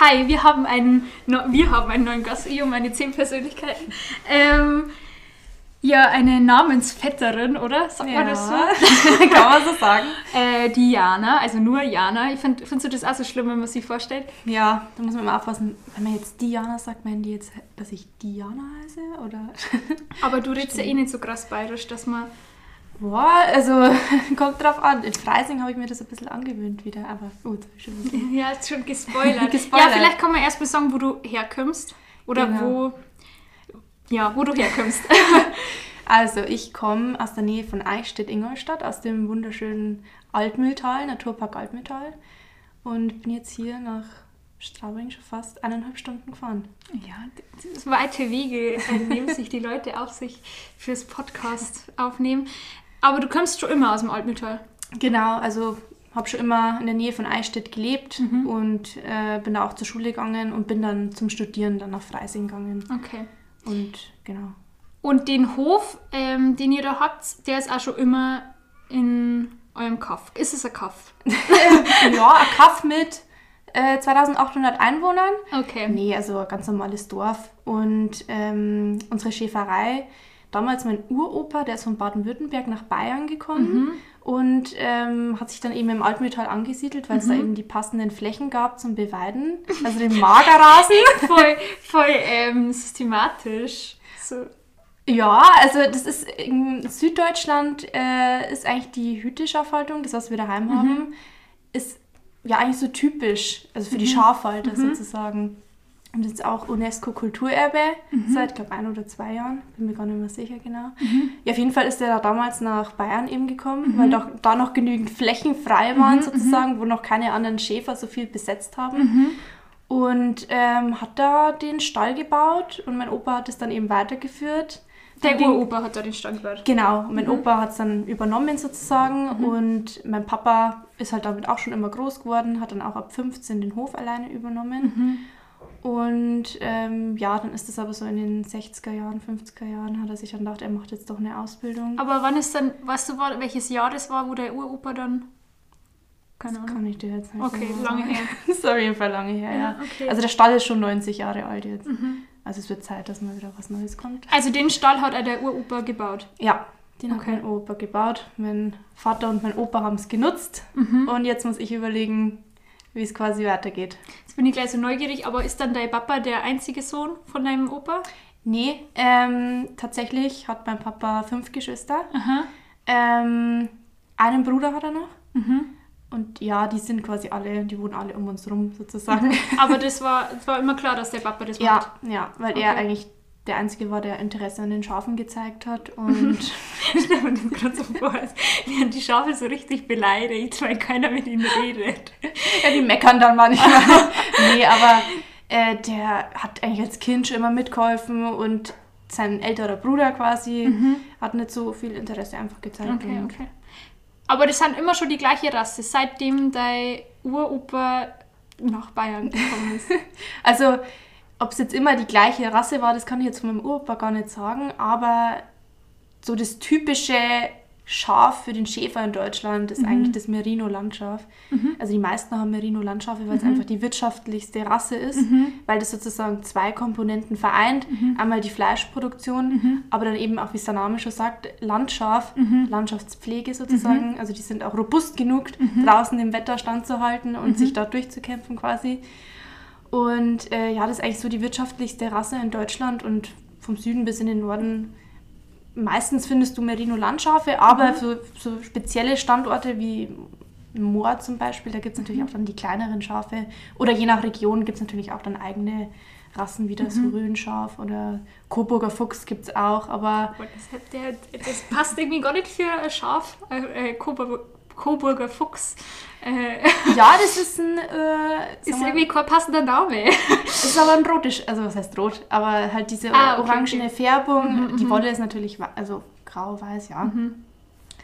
hi, wir haben einen, wir haben einen neuen Gast, ich und meine zehn Persönlichkeiten. Ähm, ja, eine Namensvetterin, oder? Sagt man das so? Kann man so sagen. Äh, die Jana, also nur Jana. Ich find, findest du das auch so schlimm, wenn man sich vorstellt? Ja, da muss man immer aufpassen. Wenn man jetzt Diana sagt, meinen die jetzt, dass ich Diana heiße? Oder? Aber du redest ja eh nicht so krass bayerisch, dass man... Boah, also kommt drauf an. In Freising habe ich mir das ein bisschen angewöhnt wieder, aber gut, schon. Ja, ist schon gespoilert. Gespoilert. Ja, vielleicht kann man erst mal sagen, wo du herkommst. Oder Genau. wo... Ja, wo du herkommst. Also, ich komme aus der Nähe von Eichstätt-Ingolstadt, aus dem wunderschönen Altmühltal, Naturpark Altmühltal. Und bin jetzt hier nach Straubing schon fast eineinhalb Stunden gefahren. Ja, das weite Wege, äh, nehmen sich die Leute auf sich fürs Podcast aufnehmen. Aber du kommst schon immer aus dem Altmühltal. Genau, also habe schon immer in der Nähe von Eichstätt gelebt Mhm. und äh, bin da auch zur Schule gegangen und bin dann zum Studieren dann nach Freising gegangen. Okay. Und genau. Und den Hof, ähm, den ihr da habt, der ist auch schon immer in eurem Kaff. Ist es ein Kaff? ja, ein Kaff mit äh, 2800 Einwohnern. Okay. Nee, also ein ganz normales Dorf. Und ähm, unsere Schäferei, damals mein Uropa, der ist von Baden-Württemberg nach Bayern gekommen und ähm, hat sich dann eben im Altmühltal angesiedelt, weil es da eben die passenden Flächen gab zum Beweiden. Also den Magerrasen. Voll, voll ähm, systematisch. So. Ja, also das ist in Süddeutschland äh, ist eigentlich die Hüteschafhaltung, das was wir daheim haben, ist ja eigentlich so typisch, also für die Schafhalter sozusagen. Und das ist auch UNESCO-Kulturerbe seit, glaube ein oder zwei Jahren, bin mir gar nicht mehr sicher genau. Ja, auf jeden Fall ist er da damals nach Bayern eben gekommen, weil doch, da noch genügend Flächen frei waren sozusagen, wo noch keine anderen Schäfer so viel besetzt haben. Und ähm, hat da den Stall gebaut und mein Opa hat es dann eben weitergeführt. Der Uropa hat da den Stand gebaut. Genau, mein Opa hat es dann übernommen sozusagen und mein Papa ist halt damit auch schon immer groß geworden, hat dann auch ab 15 den Hof alleine übernommen. Und ähm, ja, dann ist es aber so in den 60er Jahren, 50er Jahren, hat er sich dann gedacht, er macht jetzt doch eine Ausbildung. Aber wann ist dann, weißt du, war- welches Jahr das war, wo der Uropa dann. Keine Ahnung. Kann ich dir jetzt nicht Okay, genau lange sagen. her. Das ist auf jeden Fall lange her, ja. Ja, okay. Mhm. Also der Stall ist schon 90 Jahre alt jetzt. Also es wird Zeit, dass mal wieder was Neues kommt. Also den Stall hat auch der Uropa gebaut. Ja, den Okay. hat mein Opa gebaut. Mein Vater und mein Opa haben es genutzt. Mhm. Und jetzt muss ich überlegen, wie es quasi weitergeht. Jetzt bin ich gleich so neugierig, aber ist dann dein Papa der einzige Sohn von deinem Opa? Nee, ähm, tatsächlich hat mein Papa fünf Geschwister. Aha. Ähm, einen Bruder hat er noch. Mhm. Und ja, die sind quasi alle, die wohnen alle um uns rum sozusagen. Aber das war, das war immer klar, dass der Papa das macht. ja, ja, weil er Okay. eigentlich der Einzige war, der Interesse an den Schafen gezeigt hat. Und Ich stelle mir das gerade so vor, als wären die Schafe so richtig beleidigt, weil keiner mit ihnen redet. ja, die meckern dann manchmal. nee, aber äh, der hat eigentlich als Kind schon immer mitgeholfen und sein älterer Bruder quasi hat nicht so viel Interesse einfach gezeigt. Okay, okay. Aber das sind immer schon die gleiche Rasse, seitdem dein Uropa nach Bayern gekommen ist. Also, ob es jetzt immer die gleiche Rasse war, das kann ich jetzt von meinem Uropa gar nicht sagen, aber so das typische Schaf für den Schäfer in Deutschland ist eigentlich das Merino-Landschaf. Also die meisten haben Merino-Landschafe, weil es einfach die wirtschaftlichste Rasse ist, weil das sozusagen zwei Komponenten vereint. Einmal die Fleischproduktion, aber dann eben auch, wie es der Name schon sagt, Landschaf, Landschaftspflege sozusagen. Also die sind auch robust genug, draußen im Wetter standzuhalten und sich dort durchzukämpfen quasi. Und äh, ja, das ist eigentlich so die wirtschaftlichste Rasse in Deutschland und vom Süden bis in den Norden. Meistens findest du Merino-Landschafe, aber für so spezielle Standorte wie Moor zum Beispiel, da gibt es natürlich auch dann die kleineren Schafe. Oder je nach Region gibt es natürlich auch dann eigene Rassen, wie das Rhönschaf oder Coburger Fuchs gibt es auch. Aber das, hat der, das passt irgendwie gar nicht für ein Schaf, äh, äh, Coburger, Coburger Fuchs. Äh, ja, das ist ein. Äh, ist mal, irgendwie kein passender Name. Das ist aber ein rotes, also was heißt rot, aber halt diese Ah, okay, orangene okay. Färbung. Die Wolle ist natürlich also grau-weiß, ja.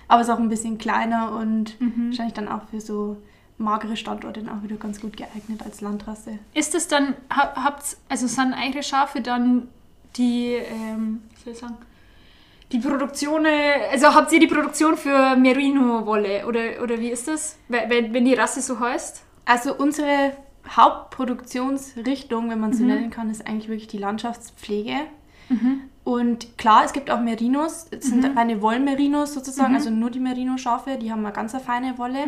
Aber ist auch ein bisschen kleiner und wahrscheinlich dann auch für so magere Standorte dann auch wieder ganz gut geeignet als Landrasse. Ist es dann, ha- habt also sind eure Schafe dann die, ähm, wie soll ich sagen, die Produktion, äh, also habt ihr die Produktion für Merino-Wolle oder, oder wie ist das, wenn, wenn die Rasse so heißt? Also unsere Hauptproduktionsrichtung, wenn man so nennen kann, ist eigentlich wirklich die Landschaftspflege. Und klar, es gibt auch Merinos, es sind reine Wollmerinos sozusagen, also nur die Merino-Schafe, die haben eine ganz feine Wolle.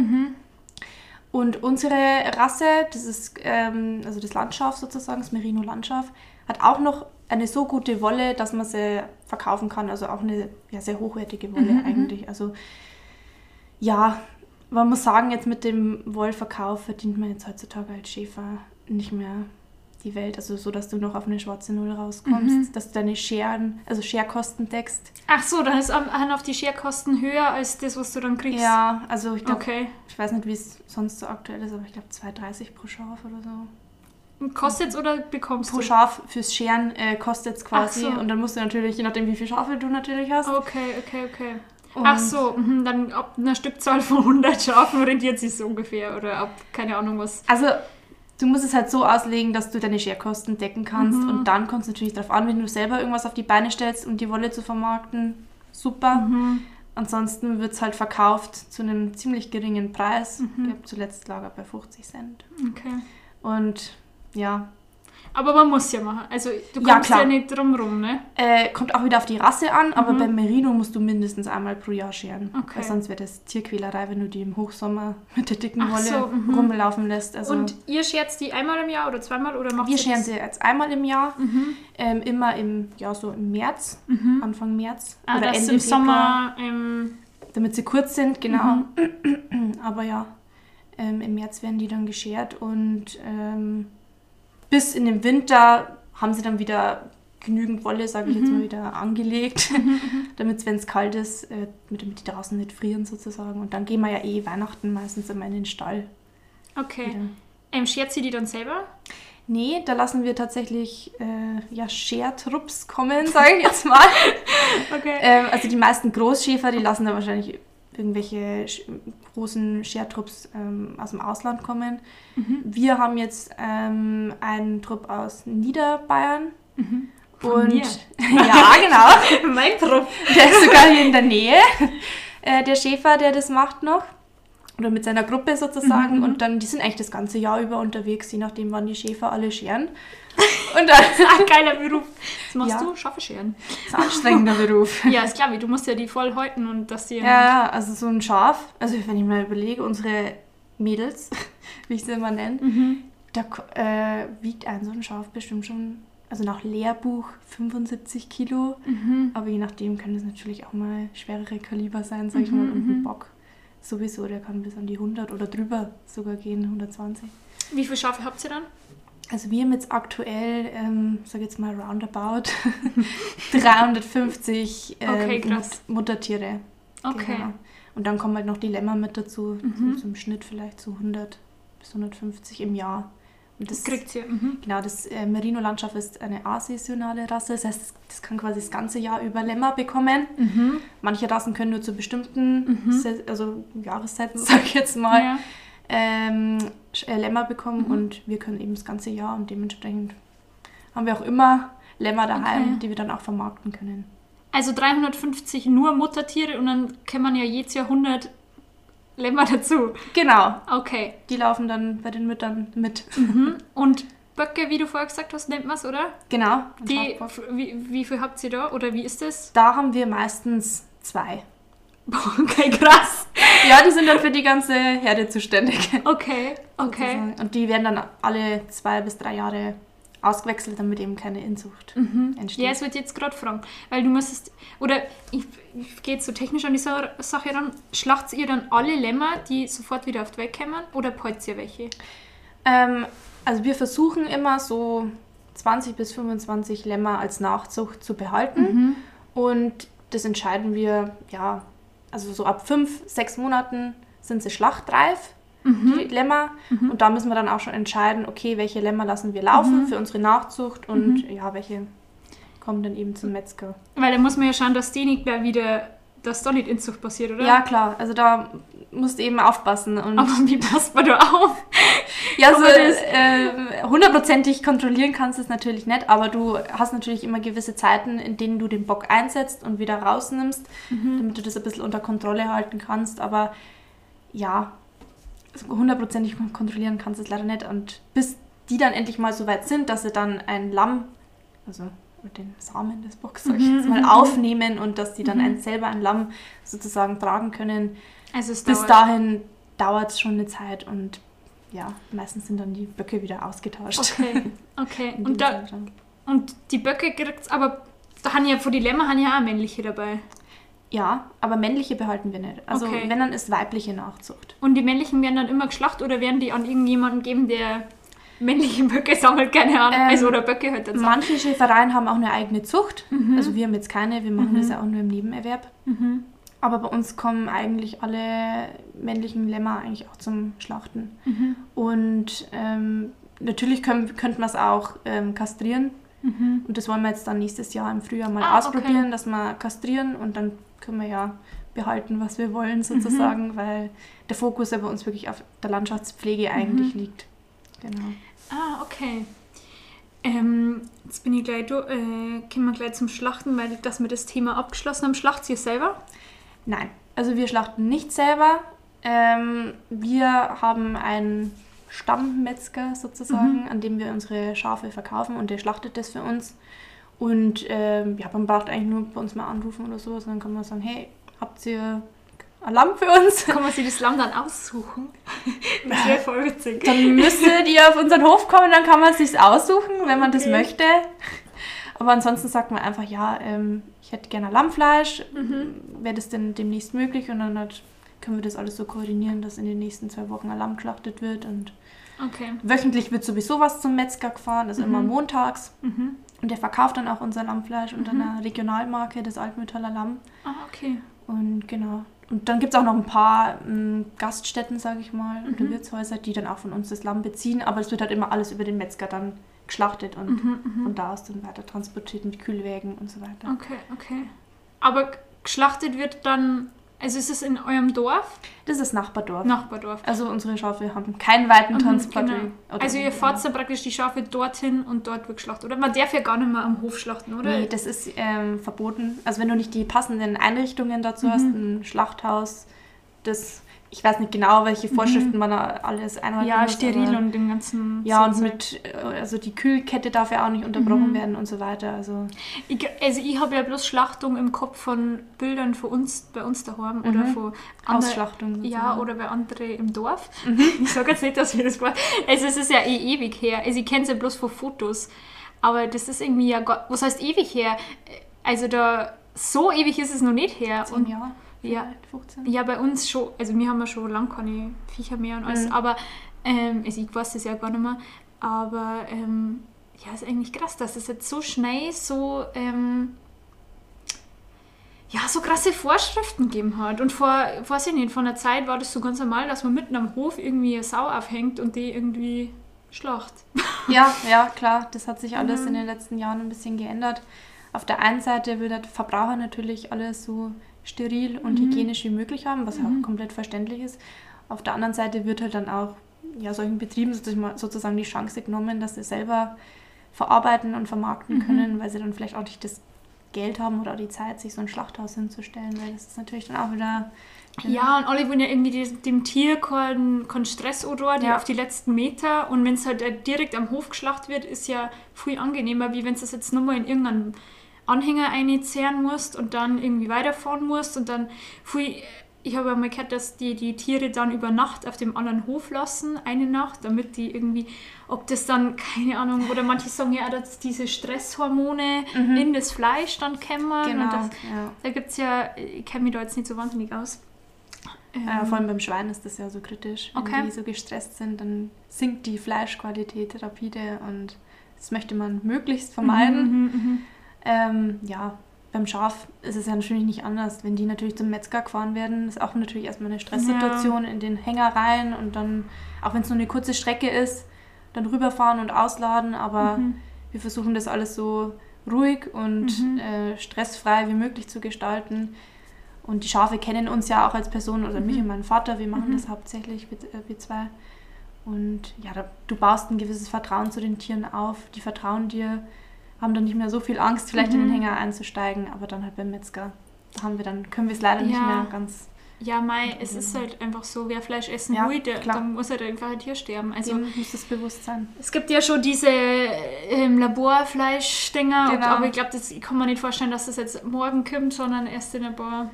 Und unsere Rasse, das ist ähm, also das Landschaf sozusagen, das Merino-Landschaf, hat auch noch eine so gute Wolle, dass man sie verkaufen kann. Also auch eine ja, sehr hochwertige Wolle eigentlich. Also ja, man muss sagen, jetzt mit dem Wollverkauf verdient man jetzt heutzutage als Schäfer nicht mehr die Welt. Also so, dass du noch auf eine schwarze Null rauskommst, dass du deine Scheren, also Scherkosten deckst. Ach so, dann ist am- haben auf die Scherkosten höher als das, was du dann kriegst. Ja, also ich glaube, Okay. ich weiß nicht, wie es sonst so aktuell ist, aber ich glaube 2,30 pro Schaf oder so. Kostet's oder bekommst Pro du? Schaf fürs Scheren äh, kostet es quasi. So. Und dann musst du natürlich, je nachdem wie viele Schafe du natürlich hast. Okay, okay, okay. Und- Ach so, mhm, dann ab einer Stückzahl von 100 Schafen rentiert sich so ungefähr. Oder ab, keine Ahnung was. Also, du musst es halt so auslegen, dass du deine Scherkosten decken kannst. Mhm. Und dann kommt es natürlich darauf an, wenn du selber irgendwas auf die Beine stellst, um die Wolle zu vermarkten. Super. Mhm. Ansonsten wird es halt verkauft zu einem ziemlich geringen Preis. Mhm. Ich habe zuletzt Lager bei 50 Cent. Okay. Und ja, Aber man muss ja machen. Also du kommst Ja, ja, nicht drum rum, ne? äh, kommt auch wieder auf die Rasse an, aber Mhm. beim Merino musst du mindestens einmal pro Jahr scheren. Okay. Weil sonst wäre das Tierquälerei, wenn du die im Hochsommer mit der dicken Wolle so, mhm. rumlaufen lässt. Also Und ihr scherzt die einmal im Jahr oder zweimal oder macht wir scheren sie jetzt einmal im Jahr, Mhm. ähm, immer im, ja, so im März, Mhm. Anfang März Ah, oder Ende im Februar, Sommer ähm, damit sie kurz sind, genau. Mhm. Aber ja, ähm, im März werden die dann geschert und ähm, bis in den Winter haben sie dann wieder genügend Wolle, sage ich jetzt Mhm. mal, wieder angelegt, damit wenn es kalt ist, äh, mit- damit die draußen nicht frieren sozusagen. Und dann gehen wir ja eh Weihnachten meistens immer in den Stall. Okay. Wieder. Ähm, schert sie die dann selber? Nee, da lassen wir tatsächlich äh, ja, Schertrupps kommen, sage ich jetzt mal. Okay. ähm, also die meisten Großschäfer, die lassen da wahrscheinlich irgendwelche großen Schertrupps ähm, aus dem Ausland kommen. Mhm. Wir haben jetzt ähm, einen Trupp aus Niederbayern. Mhm. Und mir? ja, genau. mein Trupp. Der ist sogar hier in der Nähe. Äh, der Schäfer, der das macht noch. Oder mit seiner Gruppe sozusagen. Mhm. Und dann, die sind eigentlich das ganze Jahr über unterwegs, je nachdem, wann die Schäfer alle scheren. Und dann Ah, geiler Beruf. Was machst Ja. du? Schafe scheren. ist ein anstrengender Beruf. Ja, ist klar, wie du musst ja die voll häuten und dass die. Ja, also so ein Schaf, also wenn ich mal überlege, unsere Mädels, wie ich sie immer nenne, Mhm. da äh, wiegt ein so ein Schaf bestimmt schon, also nach Lehrbuch 75 Kilo. Mhm. Aber je nachdem können es natürlich auch mal schwerere Kaliber sein, sag ich Mhm, mal. Und ein mhm. Bock sowieso, der kann bis an die 100 oder drüber sogar gehen, 120. Wie viele Schafe habt ihr dann? Also wir haben jetzt aktuell, ähm, sag jetzt mal roundabout, 350 ähm, Okay. Mut Muttertiere. Okay. Genau. Und dann kommen halt noch die Lämmer mit dazu, Mhm. so, im Schnitt vielleicht so 100 bis 150 im Jahr. Und das, kriegt ihr. Mhm. genau, das äh, Merino-Landschaft ist eine asaisonale Rasse, das heißt, das, das kann quasi das ganze Jahr über Lämmer bekommen. Mhm. Manche Rassen können nur zu bestimmten Mhm. Also Jahreszeiten, sag ich jetzt mal, Ja. ähm, äh, Lämmer bekommen Mhm. und wir können eben das ganze Jahr und dementsprechend haben wir auch immer Lämmer daheim, Okay. die wir dann auch vermarkten können. Also 350 nur Muttertiere und dann kann man ja jedes Jahr 100 Lämmer dazu. Genau, Okay. die laufen dann bei den Müttern mit. Mhm. Und Böcke, wie du vorher gesagt hast, nennt man es, oder? Genau. Die, wie, wie viel habt ihr da oder wie ist das? Da haben wir meistens zwei. Okay, krass. Ja, die sind dann für die ganze Herde zuständig. Okay, okay. sozusagen. Und die werden dann alle zwei bis drei Jahre ausgewechselt, damit eben keine Inzucht Mhm. entsteht. Ja, es wird jetzt gerade fragen, weil du müsstest, oder ich, ich gehe jetzt so technisch an die Sa- Sache ran, schlachtet ihr dann alle Lämmer, die sofort wieder auf die Welt kommen, oder polzt ihr welche? Ähm, also wir versuchen immer so 20 bis 25 Lämmer als Nachzucht zu behalten. Mhm. Und das entscheiden wir, ja, also so ab fünf, sechs Monaten sind sie schlachtreif, Mhm. die Lämmer. Und da müssen wir dann auch schon entscheiden, okay, welche Lämmer lassen wir laufen Mhm. für unsere Nachzucht und ja, welche kommen dann eben zum Metzger. Weil da muss man ja schauen, dass die nicht gleich wieder, dass da nicht Inzucht passiert, oder? Ja, klar, also da musst du eben aufpassen. Und Aber wie passt man da auf? ja, so das- äh, hundertprozentig kontrollieren kannst du es natürlich nicht, aber du hast natürlich immer gewisse Zeiten, in denen du den Bock einsetzt und wieder rausnimmst, Mhm. damit du das ein bisschen unter Kontrolle halten kannst. Aber ja, hundertprozentig kontrollieren kannst du es leider nicht. Und bis die dann endlich mal so weit sind, dass sie dann ein Lamm, also mit den Samen des Bocks, sag ich Mhm, jetzt mal, mhm, aufnehmen und dass die dann Mhm. ein, selber ein Lamm sozusagen tragen können. Also Bis dauert. dahin dauert es schon eine Zeit und ja, meistens sind dann die Böcke wieder ausgetauscht. Okay, okay. Und, da, und die Böcke kriegt's, aber da haben ja von die Lämmer haben ja auch männliche dabei. Ja, aber männliche behalten wir nicht. Also Okay. wenn, dann ist weibliche Nachzucht. Und die männlichen werden dann immer geschlachtet oder werden die an irgendjemanden geben, der männliche Böcke sammelt, keine Ahnung. Ähm, also oder Böcke halt sammelt. Manche Schäfereien haben auch eine eigene Zucht. Mhm. Also wir haben jetzt keine, wir machen Mhm. das ja auch nur im Nebenerwerb. Mhm. Aber bei uns kommen eigentlich alle männlichen Lämmer eigentlich auch zum Schlachten. Mhm. Und ähm, natürlich können, könnte man es auch ähm, kastrieren. Mhm. Und das wollen wir jetzt dann nächstes Jahr im Frühjahr mal Ah, ausprobieren, okay. dass wir kastrieren und dann können wir ja behalten, was wir wollen Mhm. sozusagen, weil der Fokus ja bei uns wirklich auf der Landschaftspflege eigentlich liegt. Genau. Ah, okay. Ähm, jetzt bin ich gleich äh, kommen wir gleich zum Schlachten, weil dass wir das Thema abgeschlossen haben. Schlacht ihr selber? Nein, also wir schlachten nicht selber. Ähm, wir haben einen Stammmetzger sozusagen, an dem wir unsere Schafe verkaufen und der schlachtet das für uns. Und ähm, ja, man braucht eigentlich nur bei uns mal anrufen oder sowas und dann kann man sagen, hey, habt ihr Lamm für uns? Kann man sich das Lamm dann aussuchen? Das wäre voll witzig. Dann müsstet ihr auf unseren Hof kommen, dann kann man es sich aussuchen, wenn man das Okay. möchte. Aber ansonsten sagt man einfach, ja, ähm, ich hätte gerne Lammfleisch. Mhm. Wäre das denn demnächst möglich? Und dann halt können wir das alles so koordinieren, dass in den nächsten zwei Wochen ein Lamm geschlachtet wird. Und Okay. wöchentlich wird sowieso was zum Metzger gefahren, also immer Mhm. montags. Mhm. Und der verkauft dann auch unser Lammfleisch unter Mhm. einer Regionalmarke, das Altmüttaler Lamm. Ah, okay. Und genau. Und dann gibt es auch noch ein paar ähm, Gaststätten, sage ich mal, oder Mhm. Wirtshäuser, die dann auch von uns das Lamm beziehen. Aber es wird halt immer alles über den Metzger dann geschlachtet und Mhm, mhm. von da aus dann weiter transportiert mit Kühlwägen und so weiter. Okay, okay. Aber geschlachtet wird dann, also ist es in eurem Dorf? Das ist Nachbardorf. Nachbardorf. Also unsere Schafe haben keinen weiten Mhm, Transport. genau. oder- Also ihr fahrt dann praktisch die Schafe dorthin und dort wird geschlachtet. Oder man darf ja gar nicht mehr am Hof schlachten, oder? Nee, das ist ähm, verboten. Also wenn du nicht die passenden Einrichtungen dazu Mhm. hast, ein Schlachthaus, das, ich weiß nicht genau, welche Vorschriften man da alles einhalten Mhm. ja, muss. steril aber- und den ganzen... Ja, und so mit, äh, also die Kühlkette darf ja auch nicht unterbrochen Mhm. werden und so weiter. Also Ich, also ich habe ja bloß Schlachtung im Kopf von Bildern von uns, bei uns daheim oder Mhm. von anderen. Ausschlachtung. Ja, oder bei anderen im Dorf. Mhm. Ich sage jetzt nicht, dass wir das war. Also es ist ja eh ewig her. Also ich kenne es ja bloß von Fotos. Aber das ist irgendwie ja was heißt ewig her? Also da, so ewig ist es noch nicht her. Zehn Und Jahre? Ja. vielleicht 15? ja, bei uns schon, also wir haben ja schon lange keine Viecher mehr und alles, Mhm. aber ähm, also ich weiß das ja gar nicht mehr. Aber ähm, ja, ist eigentlich krass, dass es jetzt so schnell so ähm, ja, so krasse Vorschriften gegeben hat. Und vor, weiß ich nicht, vor einer Zeit war das so ganz normal, dass man mitten am Hof irgendwie eine Sau aufhängt und die irgendwie schlacht. Ja, ja, klar. Das hat sich alles Mhm. in den letzten Jahren ein bisschen geändert. Auf der einen Seite will der Verbraucher natürlich alles so steril und Mhm. hygienisch wie möglich haben, was ja Mhm. auch komplett verständlich ist. Auf der anderen Seite wird halt dann auch ja, solchen Betrieben sozusagen die Chance genommen, dass sie selber verarbeiten und vermarkten Mhm. können, weil sie dann vielleicht auch nicht das Geld haben oder auch die Zeit, sich so ein Schlachthaus hinzustellen, weil das ist natürlich dann auch wieder Ja, und alle wollen ja irgendwie die- dem Tier keinen keinen Stress oder Ja. auf die letzten Meter. Und wenn es halt äh, direkt am Hof geschlacht wird, ist ja viel angenehmer, wie wenn es jetzt nochmal in irgendeinen Anhänger einzehren musst und dann irgendwie weiterfahren musst und dann viel. Ich habe einmal gehört, dass die die Tiere dann über Nacht auf dem anderen Hof lassen, eine Nacht, damit die irgendwie, ob das dann, keine Ahnung, oder manche sagen ja, dass diese Stresshormone Mhm. in das Fleisch dann kämmern. genau. Das, ja. da gibt es ja, ich kenne mich da jetzt nicht so wahnsinnig aus. Ähm, Äh, vor allem beim Schwein ist das ja so kritisch. Wenn Okay. die so gestresst sind, dann sinkt die Fleischqualität rapide und das möchte man möglichst vermeiden. Mhm, mhm, Ähm, ja, beim Schaf ist es ja natürlich nicht anders. Wenn die natürlich zum Metzger gefahren werden, ist auch natürlich erstmal eine Stresssituation in den Hänger rein und dann, auch wenn es nur eine kurze Strecke ist, dann rüberfahren und ausladen. Aber mhm. wir versuchen das alles so ruhig und Mhm. äh, stressfrei wie möglich zu gestalten. Und die Schafe kennen uns ja auch als Person oder mich Mhm. und meinen Vater. Wir machen Mhm. das hauptsächlich, wir, äh, wir zwei. Und ja, du baust ein gewisses Vertrauen zu den Tieren auf. Die vertrauen dir, haben dann nicht mehr so viel Angst, vielleicht in den Mhm. Hänger einzusteigen, aber dann halt beim Metzger. Da haben wir dann, können wir es leider nicht Ja. mehr ganz Ja, Mai, es ist halt einfach so, wer Fleisch essen Ja, will, der, dann muss halt einfach ein Tier sterben. Also Dem muss das bewusst sein. es gibt ja schon diese ähm, Laborfleischdinger, Genau. aber ich glaube, das ich kann mir nicht vorstellen, dass das jetzt morgen kommt, sondern erst in ein paar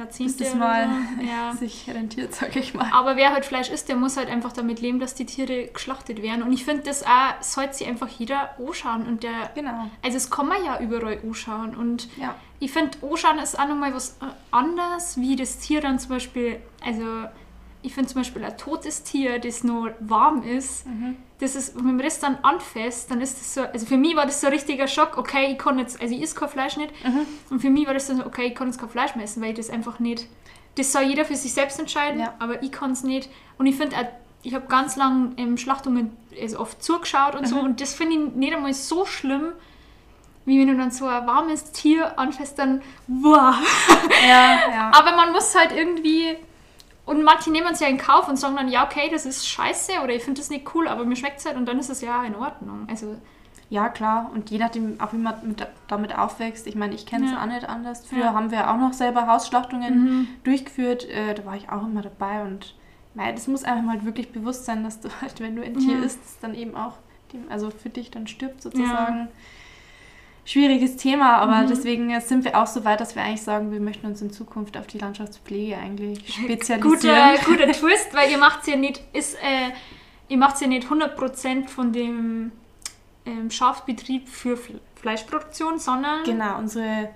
Jahrzehnte. Bis das mal so. Ja. sich rentiert, sag ich mal. Aber wer halt Fleisch isst, der muss halt einfach damit leben, dass die Tiere geschlachtet werden. Und ich finde, das auch sollte sich einfach jeder anschauen. Und der, Genau. also es kann man ja überall anschauen. Und Ja. ich finde, anschauen ist auch nochmal was äh, anderes, wie das Tier dann zum Beispiel, also ich finde zum Beispiel ein totes Tier, das noch warm ist, Mhm. das ist, wenn man das dann anfasst, dann ist das so, also für mich war das so ein richtiger Schock, okay, ich kann jetzt, also ich esse kein Fleisch nicht, Mhm. und für mich war das so, okay, ich kann jetzt kein Fleisch mehr essen, weil ich das einfach nicht, das soll jeder für sich selbst entscheiden, Ja. aber ich kann es nicht. Und ich finde, auch, ich habe ganz lange ähm, Schlachtungen also oft zugeschaut und so, Mhm. und das finde ich nicht einmal so schlimm, wie wenn du dann so ein warmes Tier anfasst, dann, boah. Ja, ja. Aber man muss halt irgendwie. Und manche nehmen es ja in Kauf und sagen dann, ja, okay, das ist scheiße oder ich finde das nicht cool, aber mir schmeckt es halt und dann ist es ja in Ordnung. Also, Ja, klar. Und je nachdem, auch wie man mit, damit aufwächst. Ich meine, ich kenne es Ja. auch nicht anders. Früher Ja. haben wir auch noch selber Hausschlachtungen Mhm. durchgeführt. Äh, da war ich auch immer dabei. Und mei, das muss einem halt wirklich bewusst sein, dass du halt, wenn du ein Tier Ja. isst, dann eben auch dem, also für dich dann stirbt sozusagen. Schwieriges Thema, aber Mhm. deswegen äh, sind wir auch so weit, dass wir eigentlich sagen, wir möchten uns in Zukunft auf die Landschaftspflege eigentlich spezialisieren. guter, guter Twist, weil ihr macht ja nicht, ist, äh, ihr macht's ja nicht 100% von dem ähm, Schafbetrieb für Fle- Fleischproduktion, sondern Genau, unsere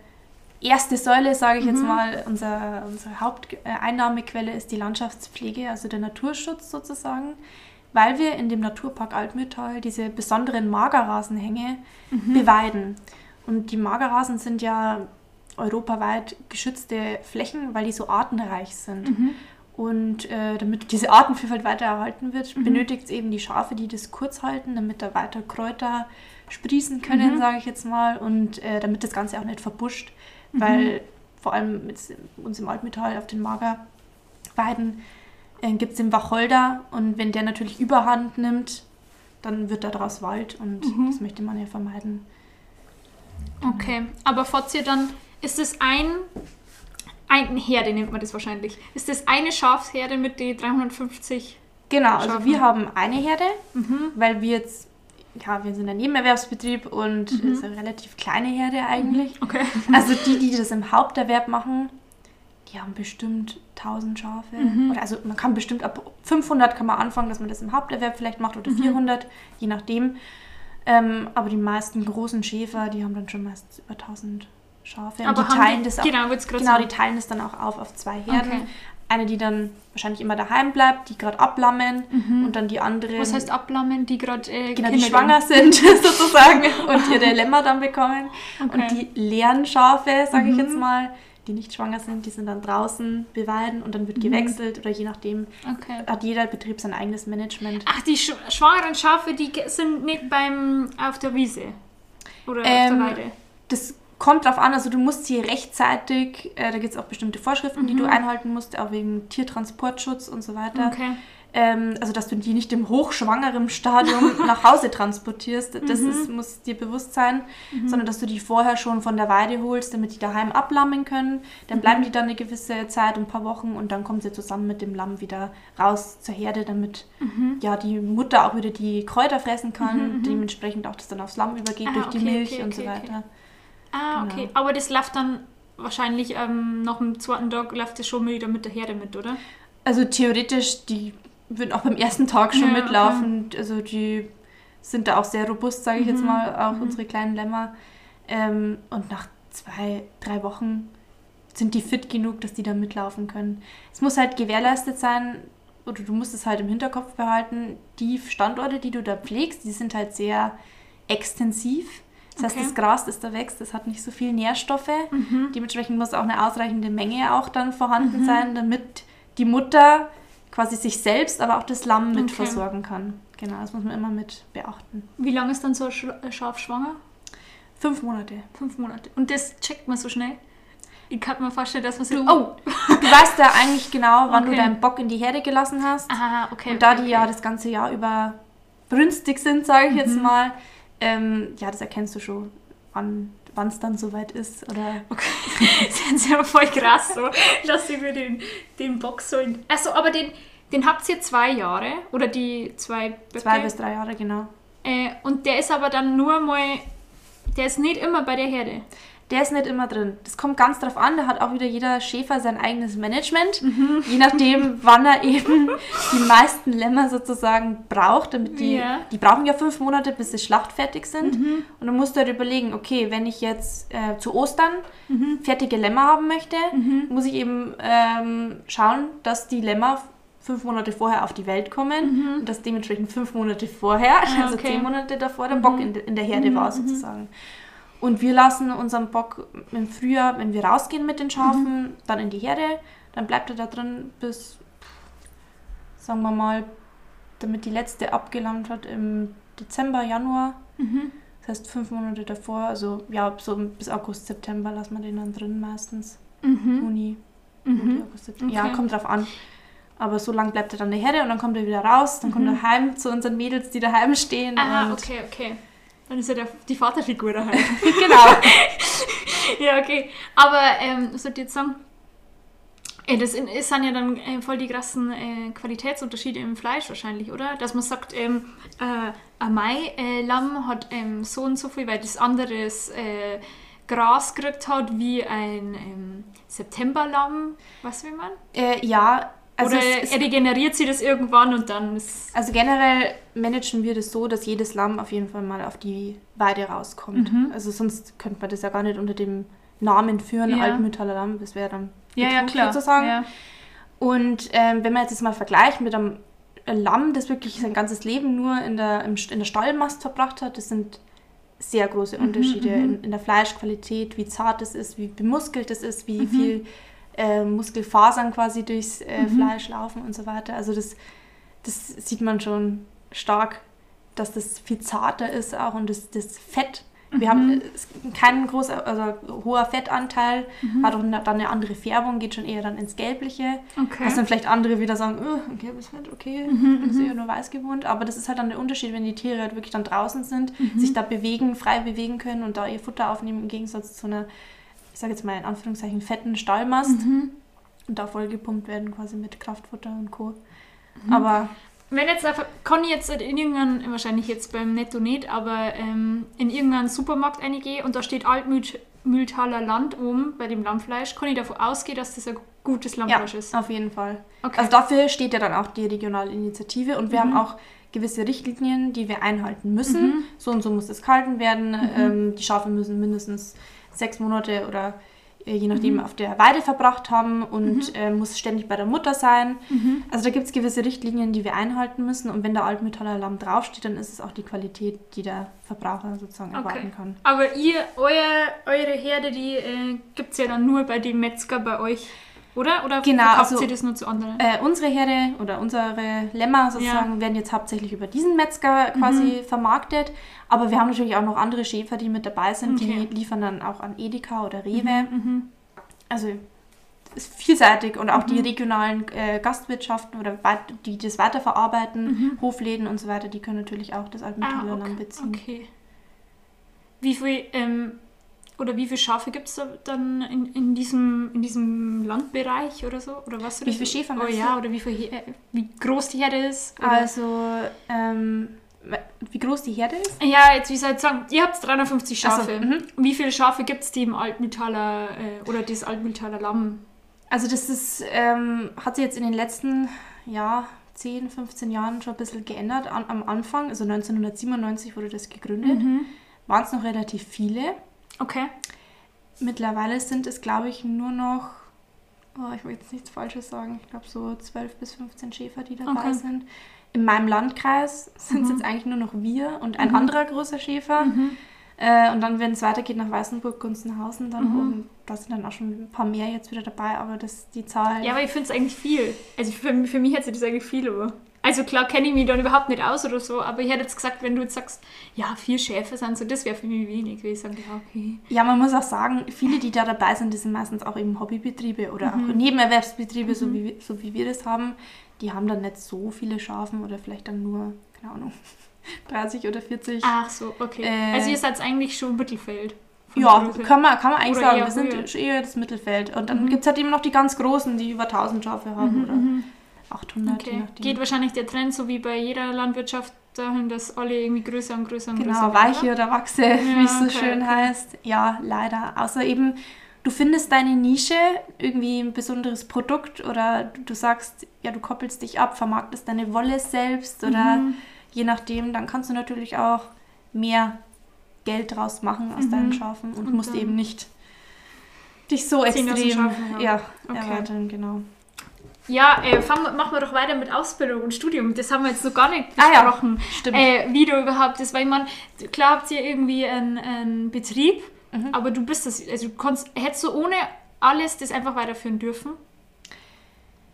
erste Säule, sage ich jetzt Mhm. mal, unser, unsere Haupteinnahmequelle ist die Landschaftspflege, also der Naturschutz sozusagen, weil wir in dem Naturpark Altmühltal diese besonderen Magerrasenhänge Mhm. beweiden. Und die Magerrasen sind ja europaweit geschützte Flächen, weil die so artenreich sind. Mhm. Und äh, damit diese Artenvielfalt weiter erhalten wird, Mhm. benötigt es eben die Schafe, die das kurz halten, damit da weiter Kräuter sprießen können, Mhm. sage ich jetzt mal, und äh, damit das Ganze auch nicht verbuscht, Mhm. weil vor allem mit uns im Altmetall auf den Magerweiden gibt es den Wacholder und wenn der natürlich Überhand nimmt, dann wird daraus Wald und Mhm. das möchte man ja vermeiden. Okay, aber Fotze, dann ist es ein, ein Herde, nennt man das wahrscheinlich. Ist das eine Schafsherde mit den 350? Genau, also Schafen. wir haben eine Herde, Mhm. weil wir jetzt, ja, wir sind ein Nebenerwerbsbetrieb und Mhm. es ist eine relativ kleine Herde eigentlich. Okay. Also die, die das im Haupterwerb machen, die haben bestimmt 1000 Schafe. Mhm. Oder also man kann bestimmt ab 500 kann man anfangen, dass man das im Haupterwerb vielleicht macht oder Mhm. 400, je nachdem. Ähm, aber die meisten großen Schäfer, die haben dann schon meist über 1000 Schafe. Und Aber die haben teilen die- das auch. genau, Genau, die teilen es dann auch auf auf zwei Herden. Okay. Eine, die dann wahrscheinlich immer daheim bleibt, die gerade ablammen Mhm. und dann die andere, Was heißt ablammen, die gerade äh, genau, die schwanger sind sozusagen und ihre Lämmer dann bekommen. Okay. Und die leeren Schafe, sage ich Mhm. jetzt mal, die nicht schwanger sind, die sind dann draußen beweiden und dann wird Mhm. gewechselt oder je nachdem Okay. hat jeder Betrieb sein eigenes Management. Ach, die sch schwangeren Schafe, die sind nicht beim auf der Wiese oder auf Ähm, der Weide. Das kommt drauf an, also du musst sie rechtzeitig, äh, da gibt es auch bestimmte Vorschriften, die du Mhm. einhalten musst, auch wegen Tiertransportschutz und so weiter. Okay. Ähm, also dass du die nicht im hochschwangeren Stadium nach Hause transportierst, das Mhm. ist, muss dir bewusst sein, sondern dass du die vorher schon von der Weide holst, damit die daheim ablammen können. Dann bleiben Mhm. die dann eine gewisse Zeit, ein paar Wochen und dann kommen sie zusammen mit dem Lamm wieder raus zur Herde, damit Mhm. ja die Mutter auch wieder die Kräuter fressen kann, Mhm, mhm. dementsprechend auch das dann aufs Lamm übergeht Ah, durch die okay, Milch okay, und so okay, okay. weiter. Ah, Genau. okay. Aber das läuft dann wahrscheinlich ähm, nach dem zweiten Tag läuft das schon wieder mit der Herde mit, oder? Also theoretisch, die würden auch beim ersten Tag schon Ja, mitlaufen. Also die sind da auch sehr robust, sage ich jetzt Mhm, mal, auch mhm. unsere kleinen Lämmer. Ähm, und nach zwei, drei Wochen sind die fit genug, dass die da mitlaufen können. Es muss halt gewährleistet sein, oder du musst es halt im Hinterkopf behalten, die Standorte, die du da pflegst, die sind halt sehr extensiv. Das heißt, Okay. das Gras, das da wächst, das hat nicht so viel Nährstoffe. Mhm. Dementsprechend muss auch eine ausreichende Menge auch dann vorhanden Mhm. sein, damit die Mutter quasi sich selbst, aber auch das Lamm mit Okay. versorgen kann. Genau, das muss man immer mit beachten. Wie lange ist dann so ein äh, Schaf schwanger? Fünf Monate. Fünf Monate. Und das checkt man so schnell? Ich kann mir vorstellen, dass man. Du- Oh! Du weißt ja eigentlich genau, wann Okay. du deinen Bock in die Herde gelassen hast. Aha, okay. Und da okay, die ja das ganze Jahr über brünstig sind, sage ich jetzt Mhm. mal, ähm, ja, das erkennst du schon, wann, wann es dann soweit ist. Oder Okay, das ist ja voll krass so, dass ihr mir den, den Box so in... Achso, aber den, den habt ihr zwei Jahre oder die zwei Böcke? zwei bis drei Jahre, genau. Äh, und der ist aber dann nur mal... Der ist nicht immer bei der Herde. Der ist nicht immer drin. Das kommt ganz drauf an. Da hat auch wieder jeder Schäfer sein eigenes Management. Je nachdem, wann er eben die meisten Lämmer sozusagen braucht. Damit die, Ja. die brauchen ja fünf Monate, bis sie schlachtfertig sind. Und dann musst du halt überlegen, okay, wenn ich jetzt äh, zu Ostern fertige Lämmer haben möchte, muss ich eben ähm, schauen, dass die Lämmer fünf Monate vorher auf die Welt kommen und dass dementsprechend fünf Monate vorher, also okay. zehn Monate davor, der Bock in, de- in der Herde war sozusagen. Und wir lassen unseren Bock im Frühjahr, wenn wir rausgehen mit den Schafen, dann in die Herde. Dann bleibt er da drin bis, sagen wir mal, damit die letzte abgelangt hat im Dezember, Januar. Das heißt fünf Monate davor, also ja, so bis August, September lassen wir den dann drin meistens. Juni, Juli, August, September. Ja, Mhm. Okay. kommt drauf an. Aber so lange bleibt er dann in der Herde und dann kommt er wieder raus. Dann kommt er heim zu unseren Mädels, die daheim stehen. Mhm. Ah, okay, okay. Dann ist ja der, die Vaterfigur daheim. genau. ja, okay. Aber, ähm, was soll ich jetzt sagen? Das dann ja dann äh, voll die krassen äh, Qualitätsunterschiede im Fleisch wahrscheinlich, oder? Dass man sagt, ähm, äh, ein Mai-Lamm hat ähm, so und so viel, weil das anderes äh, Gras gekriegt hat wie ein ähm, Septemberlamm. Du, wie man? Äh, ja, also oder es, er es, regeneriert sie das irgendwann und dann ist. also generell managen wir das so, dass jedes Lamm auf jeden Fall mal auf die Weide rauskommt. Mhm. Also sonst könnte man das ja gar nicht unter dem Namen führen, Ja. Altmüttaler Lamm, das wäre dann Ja, ja, klar. sozusagen. Ja. Und ähm, wenn man jetzt das mal vergleicht mit einem Lamm, das wirklich sein ganzes Leben nur in der, im, in der Stallmast verbracht hat, das sind sehr große Mhm, Unterschiede in, in der Fleischqualität, wie zart es ist, wie bemuskelt es ist, Mhm. wie viel äh, Muskelfasern quasi durchs äh, Fleisch laufen und so weiter. Also das, das sieht man schon stark, dass das viel zarter ist auch und das, das Fett. Wir haben es- keinen großen, also hoher Fettanteil, hat auch dann eine andere Färbung, geht schon eher dann ins Gelbliche. Okay. Was dann vielleicht andere wieder sagen, oh, gelbes Fett, okay, Mhm, ist ja nur weiß gewohnt. Aber das ist halt dann der Unterschied, wenn die Tiere halt wirklich dann draußen sind, Mhm. sich da bewegen, frei bewegen können und da ihr Futter aufnehmen, im Gegensatz zu einer, ich sage jetzt mal in Anführungszeichen, fetten Stallmast Mhm. und da vollgepumpt werden quasi mit Kraftfutter und Co. Mhm. Aber Wenn jetzt einfach, kann ich jetzt in irgendeinen, wahrscheinlich jetzt beim Netto nicht, aber ähm, in irgendeinen Supermarkt reingehe und da steht Altmühltaler Land oben bei dem Lammfleisch, kann ich davon ausgehen, dass das ein gutes ja, Lammfleisch ist. auf jeden Fall. Okay. Also dafür steht ja dann auch die regionale Initiative und wir Mhm. haben auch gewisse Richtlinien, die wir einhalten müssen. Mhm. So und so muss es gehalten werden. Ähm, die Schafe müssen mindestens sechs Monate oder äh, je nachdem Mhm. auf der Weide verbracht haben und äh, muss ständig bei der Mutter sein. Mhm. Also da gibt es gewisse Richtlinien, die wir einhalten müssen und wenn da Altmetaller Lamm draufsteht, dann ist es auch die Qualität, die der Verbraucher sozusagen Okay. erwarten kann. Aber ihr, euer, eure Herde, die äh, gibt es ja dann nur bei dem Metzger bei euch, oder? Oder Genau, verkauft also- ihr das nur zu anderen? Äh, unsere Herde oder unsere Lämmer sozusagen werden jetzt hauptsächlich über diesen Metzger quasi Mhm. vermarktet. Aber wir haben natürlich auch noch andere Schäfer, die mit dabei sind. Okay. Die liefern dann auch an Edeka oder Rewe. Mhm. Also ist vielseitig und auch die Mhm. regionalen äh, Gastwirtschaften oder die das weiterverarbeiten, Mhm. Hofläden und so weiter, die können natürlich auch das Altmetaller Ah, okay. beziehen. okay. Wie viel, ähm, oder wie viele Schafe gibt es da dann in, in, diesem, in diesem Landbereich oder so? Oder was? Wie viele Schäfer Oh ja, oder wie, viel, wie groß die Herde ist? Oder? Also, ähm, wie groß die Herde ist? ja, jetzt wie soll ich sagen, ihr habt 350 Ach so, Schafe. mhm. Wie viele Schafe gibt es, die im Altmühltaler äh, oder das Altmühltaler Lamm? Also das ist, ähm, hat sich jetzt in den letzten ja, 10, 15 Jahren schon ein bisschen geändert. An, am Anfang, also 1997 wurde das gegründet, Mhm. waren es noch relativ viele. Okay. Mittlerweile sind es, glaube ich, nur noch, oh, ich will jetzt nichts Falsches sagen, ich glaube so 12 bis 15 Schäfer, die dabei Okay. sind. In meinem Landkreis sind es Mhm. jetzt eigentlich nur noch wir und ein Mhm. anderer großer Schäfer. Mhm. Äh, und dann, wenn es weitergeht nach Weißenburg, Gunzenhausen, dann Mhm. oben, da sind dann auch schon ein paar mehr jetzt wieder dabei, aber das, die Zahl... Ja, aber ich finde es eigentlich viel. Also für, für mich hätte sich das eigentlich viel, aber. Also klar kenne ich mich dann überhaupt nicht aus oder so, aber ich hätte jetzt gesagt, wenn du jetzt sagst, ja, vier Schäfe sind so, das wäre für mich wenig, sagen, ja, okay. Ja, man muss auch sagen, viele, die da dabei sind, das sind meistens auch eben Hobbybetriebe oder Mhm. auch Nebenerwerbsbetriebe, so, wie, wir- so wie wir das haben. Die haben dann nicht so viele Schafen oder vielleicht dann nur, keine Ahnung, 30 oder 40. Ach so, okay. Äh. also ihr seid eigentlich schon Mittelfeld Ja, kann man, kann man eigentlich Oder sagen. Wir sind eher das Mittelfeld. Und dann Mhm. gibt es halt eben noch die ganz Großen, die über 1000 Schafe haben oder 800, je Okay. Geht wahrscheinlich der Trend so wie bei jeder Landwirtschaft dahin, dass alle irgendwie größer und größer und größer Genau, weiche oder? wachse, wie es so okay, schön okay. heißt. Ja, leider. Außer eben, du findest deine Nische, irgendwie ein besonderes Produkt oder du, sagst, ja, du koppelst dich ab, vermarktest deine Wolle selbst oder Mhm. je nachdem, dann kannst du natürlich auch mehr Geld draus machen aus Mhm. deinen Schafen und, Und musst eben nicht dich so extrem Schafen ja, Okay. erweitern, genau. Ja, äh, wir, machen wir doch weiter mit Ausbildung und Studium. Das haben wir jetzt noch gar nicht Ah ja, besprochen. Stimmt. äh, wie du überhaupt das, weil ich meine, klar habt ihr irgendwie einen, einen Betrieb, Mhm. aber du bist das, also du kannst, hättest du ohne alles das einfach weiterführen dürfen?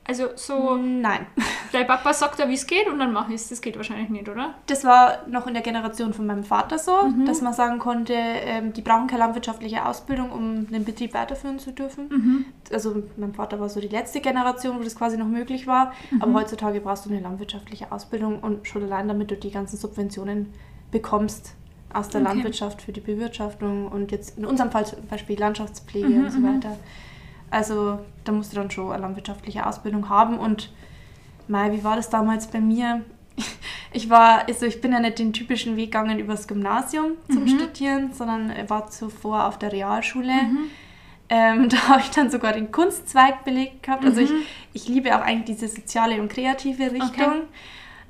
Also so, Nein. dein Papa sagt da, wie es geht und dann mach ich es. Das geht wahrscheinlich nicht, oder? Das war noch in der Generation von meinem Vater so, Mhm. dass man sagen konnte, ähm, die brauchen keine landwirtschaftliche Ausbildung, um den Betrieb weiterführen zu dürfen. Mhm. Also mein Vater war so die letzte Generation, wo das quasi noch möglich war. Mhm. Aber heutzutage brauchst du eine landwirtschaftliche Ausbildung und schon allein damit du die ganzen Subventionen bekommst aus der Okay. Landwirtschaft für die Bewirtschaftung und jetzt in unserem Fall zum Beispiel Landschaftspflege Mhm, und so mhm. weiter. Also da musst du dann schon eine landwirtschaftliche Ausbildung haben und Mai, wie war das damals bei mir? Ich war, also ich bin ja nicht den typischen Weg gegangen übers Gymnasium zum Mhm. Studieren, sondern war zuvor auf der Realschule. Mhm. Ähm, da habe ich dann sogar den Kunstzweig belegt gehabt. Also ich, Mhm. ich liebe auch eigentlich diese soziale und kreative Richtung. Okay.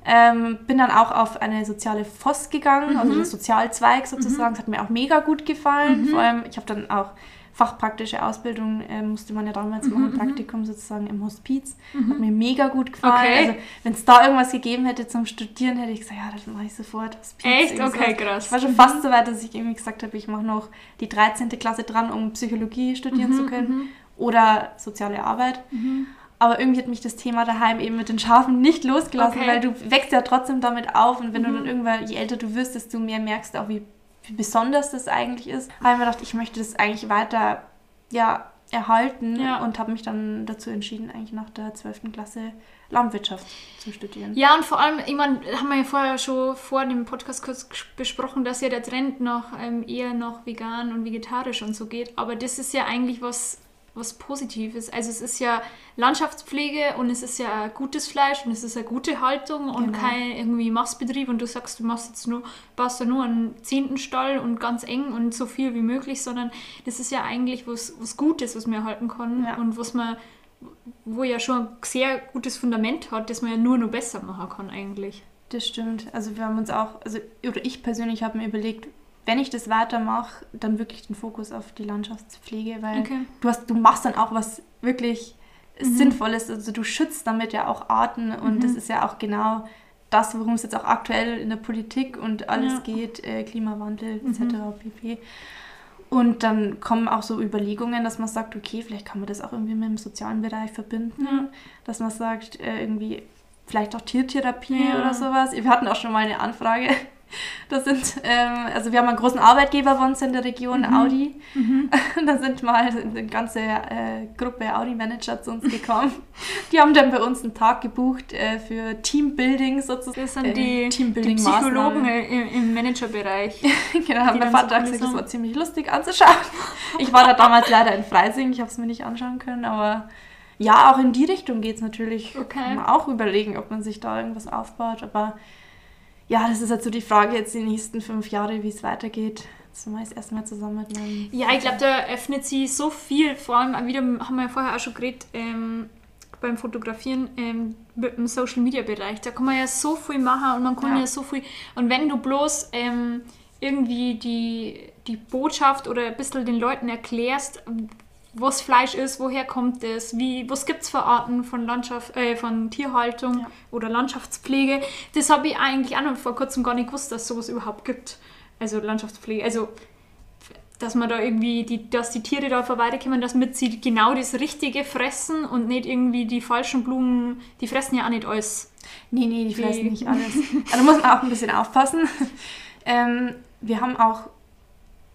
Ähm, bin dann auch auf eine soziale FOS gegangen, also Mhm. der Sozialzweig sozusagen. Das hat mir auch mega gut gefallen. Mhm. Vor allem, ich habe dann auch fachpraktische Ausbildung, ähm, musste man ja damals Mhm, machen, mhm. Praktikum sozusagen im Hospiz. Hat Mhm. mir mega gut gefallen. Okay. Also wenn es da irgendwas gegeben hätte zum Studieren, hätte ich gesagt, ja, das mache ich sofort. Hospiz, Echt? irgendwie Okay, krass. Ich war schon fast so weit, dass ich irgendwie gesagt habe, ich mache noch die 13. Klasse dran, um Psychologie studieren Mhm, zu können mhm. oder soziale Arbeit. Mhm. Aber irgendwie hat mich das Thema daheim eben mit den Schafen nicht losgelassen, Okay. weil du wächst ja trotzdem damit auf und wenn du Mhm. dann irgendwann, je älter du wirst, desto mehr merkst du auch, wie, wie besonders das eigentlich ist. Habe ich mir gedacht, ich möchte das eigentlich weiter ja, erhalten Ja. und habe mich dann dazu entschieden, eigentlich nach der 12. Klasse Landwirtschaft zu studieren. Ja, und vor allem, ich meine, haben wir ja vorher schon vor dem Podcast kurz besprochen, dass ja der Trend noch ähm, eher noch vegan und vegetarisch und so geht. Aber das ist ja eigentlich was, was Positives. Also es ist ja Landschaftspflege und es ist ja gutes Fleisch und es ist eine gute Haltung und Genau. kein irgendwie Mastbetrieb und du sagst, du machst jetzt nur, baust da nur einen zehnten Stall und ganz eng und so viel wie möglich, sondern das ist ja eigentlich was, was Gutes, was wir erhalten können Ja. und was man wo ja schon ein sehr gutes Fundament hat, das man ja nur noch besser machen kann eigentlich. Das stimmt. Also wir haben uns auch, also oder ich persönlich habe mir überlegt, wenn ich das weitermache, dann wirklich den Fokus auf die Landschaftspflege, weil Okay. du hast, du machst dann auch was wirklich Mhm. Sinnvolles. Also du schützt damit ja auch Arten und Mhm. das ist ja auch genau das, worum es jetzt auch aktuell in der Politik und alles Ja. geht, äh, Klimawandel Mhm. etc. pp. Und dann kommen auch so Überlegungen, dass man sagt, okay, vielleicht kann man das auch irgendwie mit dem sozialen Bereich verbinden, Ja. dass man sagt, äh, irgendwie vielleicht auch Tiertherapie Ja. oder sowas. Wir hatten auch schon mal eine Anfrage. Das sind, ähm, also wir haben einen großen Arbeitgeber bei uns in der Region, Mhm. Audi. Mhm. Da sind mal eine ganze äh, Gruppe Audi-Manager zu uns gekommen. Die haben dann bei uns einen Tag gebucht äh, für Teambuilding sozusagen. Das sind Äh, die, die Teambuilding-Maßnahmen. Psychologen im, im Managerbereich. genau, die mein Vater hat gesagt, das war ziemlich lustig anzuschauen. Ich war da damals leider in Freising, ich habe es mir nicht anschauen können, aber ja, auch in die Richtung geht es natürlich. Okay. Kann man auch überlegen, ob man sich da irgendwas aufbaut, aber ja, das ist halt so die Frage jetzt die nächsten fünf Jahre, wie es weitergeht. Das machen wir jetzt erstmal zusammen mit meinem... Ja, ich glaube, da öffnet sie so viel, vor allem wieder, haben wir ja vorher auch schon geredet, ähm, beim Fotografieren ähm, mit dem Social Media Bereich. Da kann man ja so viel machen und man kann ja, Ja. so viel. Und wenn du bloß ähm, irgendwie die, die Botschaft oder ein bisschen den Leuten erklärst, was Fleisch ist, woher kommt es, wie, was gibt es für Arten von Landschaft, äh, von Tierhaltung Ja. oder Landschaftspflege, das habe ich eigentlich auch noch vor kurzem gar nicht gewusst, dass es sowas überhaupt gibt. Also Landschaftspflege, also dass man da irgendwie, die, dass die Tiere da vorbeikommen, damit sie genau das Richtige fressen und nicht irgendwie die falschen Blumen, die fressen ja auch nicht alles. Nee, nee, die fressen Die- nicht alles. Also da muss man auch ein bisschen aufpassen. Ähm, wir haben auch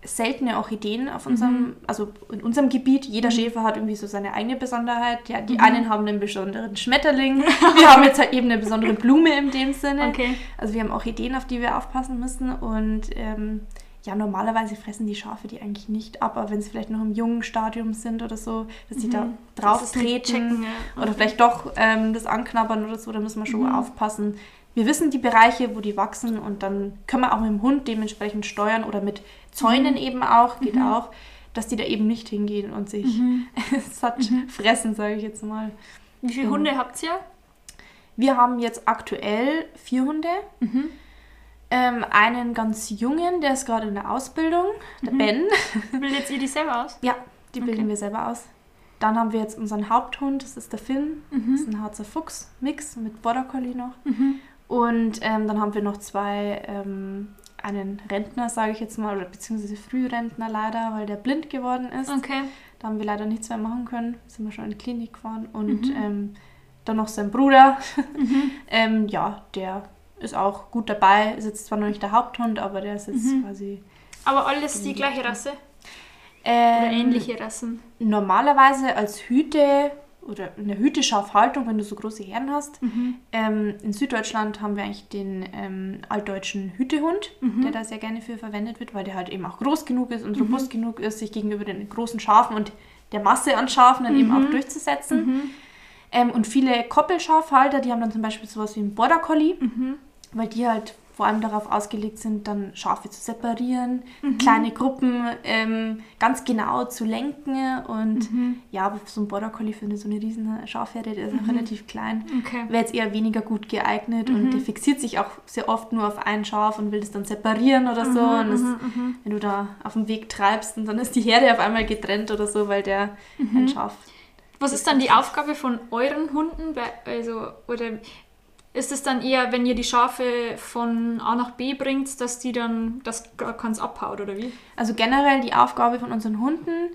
seltene Orchideen auf unserem, also in unserem Gebiet. Jeder Schäfer hat irgendwie so seine eigene Besonderheit. Ja, die Mhm. einen haben einen besonderen Schmetterling. Wir haben jetzt halt eben eine besondere Blume in dem Sinne. Okay. Also wir haben Orchideen, auf die wir aufpassen müssen. Und ähm, ja, normalerweise fressen die Schafe die eigentlich nicht ab, aber wenn sie vielleicht noch im jungen Stadium sind oder so, dass sie da drauf ist nicht treten checken, ja. oder vielleicht doch ähm, das anknabbern oder so, da müssen wir schon Mhm. aufpassen. Wir wissen die Bereiche, wo die wachsen und dann können wir auch mit dem Hund dementsprechend steuern oder mit Zäunen Mhm. eben auch, geht auch, dass die da eben nicht hingehen und sich Mhm. satt fressen, sage ich jetzt mal. Wie viele Genau. Hunde habt ihr? Wir haben jetzt aktuell vier Hunde. Mhm. Ähm, einen ganz jungen, der ist gerade in der Ausbildung, der Mhm. Ben. Bildet ihr die selber aus? Ja, die bilden Okay. wir selber aus. Dann haben wir jetzt unseren Haupthund, das ist der Finn. Das ist Mhm. ein Harzer Fuchs-Mix mit Border Collie noch. Mhm. Und ähm, dann haben wir noch zwei, ähm, einen Rentner, sage ich jetzt mal, oder beziehungsweise Frührentner leider, weil der blind geworden ist. Okay. Da haben wir leider nichts mehr machen können. Sind wir schon in die Klinik gefahren. Und Mhm. ähm, dann noch sein Bruder. Mhm. ähm, ja, der ist auch gut dabei. Ist jetzt zwar noch nicht der Haupthund, aber der ist jetzt Mhm. quasi. Aber alles die gleiche Rasse? Oder Ähm, ähnliche Rassen? Normalerweise als Hüte oder in der Hüteschafhaltung, wenn du so große Herden hast. Mhm. Ähm, in Süddeutschland haben wir eigentlich den ähm, altdeutschen Hütehund, Mhm. der da sehr gerne für verwendet wird, weil der halt eben auch groß genug ist und robust genug ist, sich gegenüber den großen Schafen und der Masse an Schafen dann eben auch durchzusetzen. Mhm. Ähm, und viele Koppelschafhalter, die haben dann zum Beispiel sowas wie einen Border Collie, Mhm. weil die halt vor allem darauf ausgelegt sind, dann Schafe zu separieren, Mhm. kleine Gruppen ähm, ganz genau zu lenken. Und Mhm. ja, so ein Border Collie für eine, so eine riesen Schafherde, der ist auch relativ klein. Okay. Wäre jetzt eher weniger gut geeignet Mhm. und der fixiert sich auch sehr oft nur auf ein Schaf und will das dann separieren oder so. Mhm, und das, mhm, mhm. wenn du da auf dem Weg treibst und dann ist die Herde auf einmal getrennt oder so, weil der Mhm. ein Schaf Was ist dann die Aufgabe von euren Hunden? Also, oder ist es dann eher, wenn ihr die Schafe von A nach B bringt, dass die dann, dass gar keins abhaut, oder wie? Also generell die Aufgabe von unseren Hunden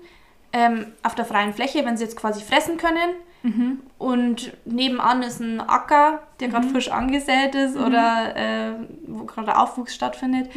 ähm, auf der freien Fläche, wenn sie jetzt quasi fressen können Mhm. und nebenan ist ein Acker, der gerade frisch angesät ist oder äh, wo gerade der Aufwuchs stattfindet,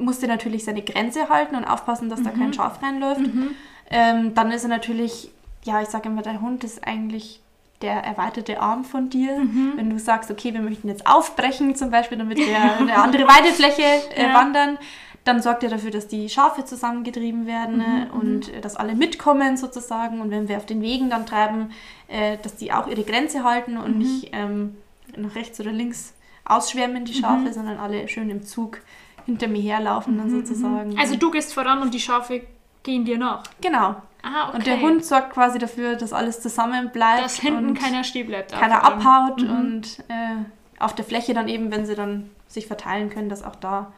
muss der natürlich seine Grenze halten und aufpassen, dass da kein Schaf reinläuft. Mhm. Ähm, dann ist er natürlich, ja, ich sage immer, der Hund ist eigentlich der erweiterte Arm von dir. Mhm. Wenn du sagst, okay, wir möchten jetzt aufbrechen, zum Beispiel, damit wir eine andere Weidefläche äh, Ja. wandern, dann sorgt er dafür, dass die Schafe zusammengetrieben werden Mhm, äh, und äh, dass alle mitkommen sozusagen. Und wenn wir auf den Wegen dann treiben, äh, dass die auch ihre Grenze halten und Mhm. nicht ähm, nach rechts oder links ausschwärmen, die Schafe, Mhm. sondern alle schön im Zug hinter mir herlaufen dann sozusagen. Also du gehst voran und die Schafe gehen dir nach. genau. Ah, okay. Und der Hund sorgt quasi dafür, dass alles zusammen bleibt. Dass hinten keiner stehen bleibt. keiner allem. abhaut Mhm. und äh, auf der Fläche dann eben, wenn sie dann sich verteilen können, dass auch da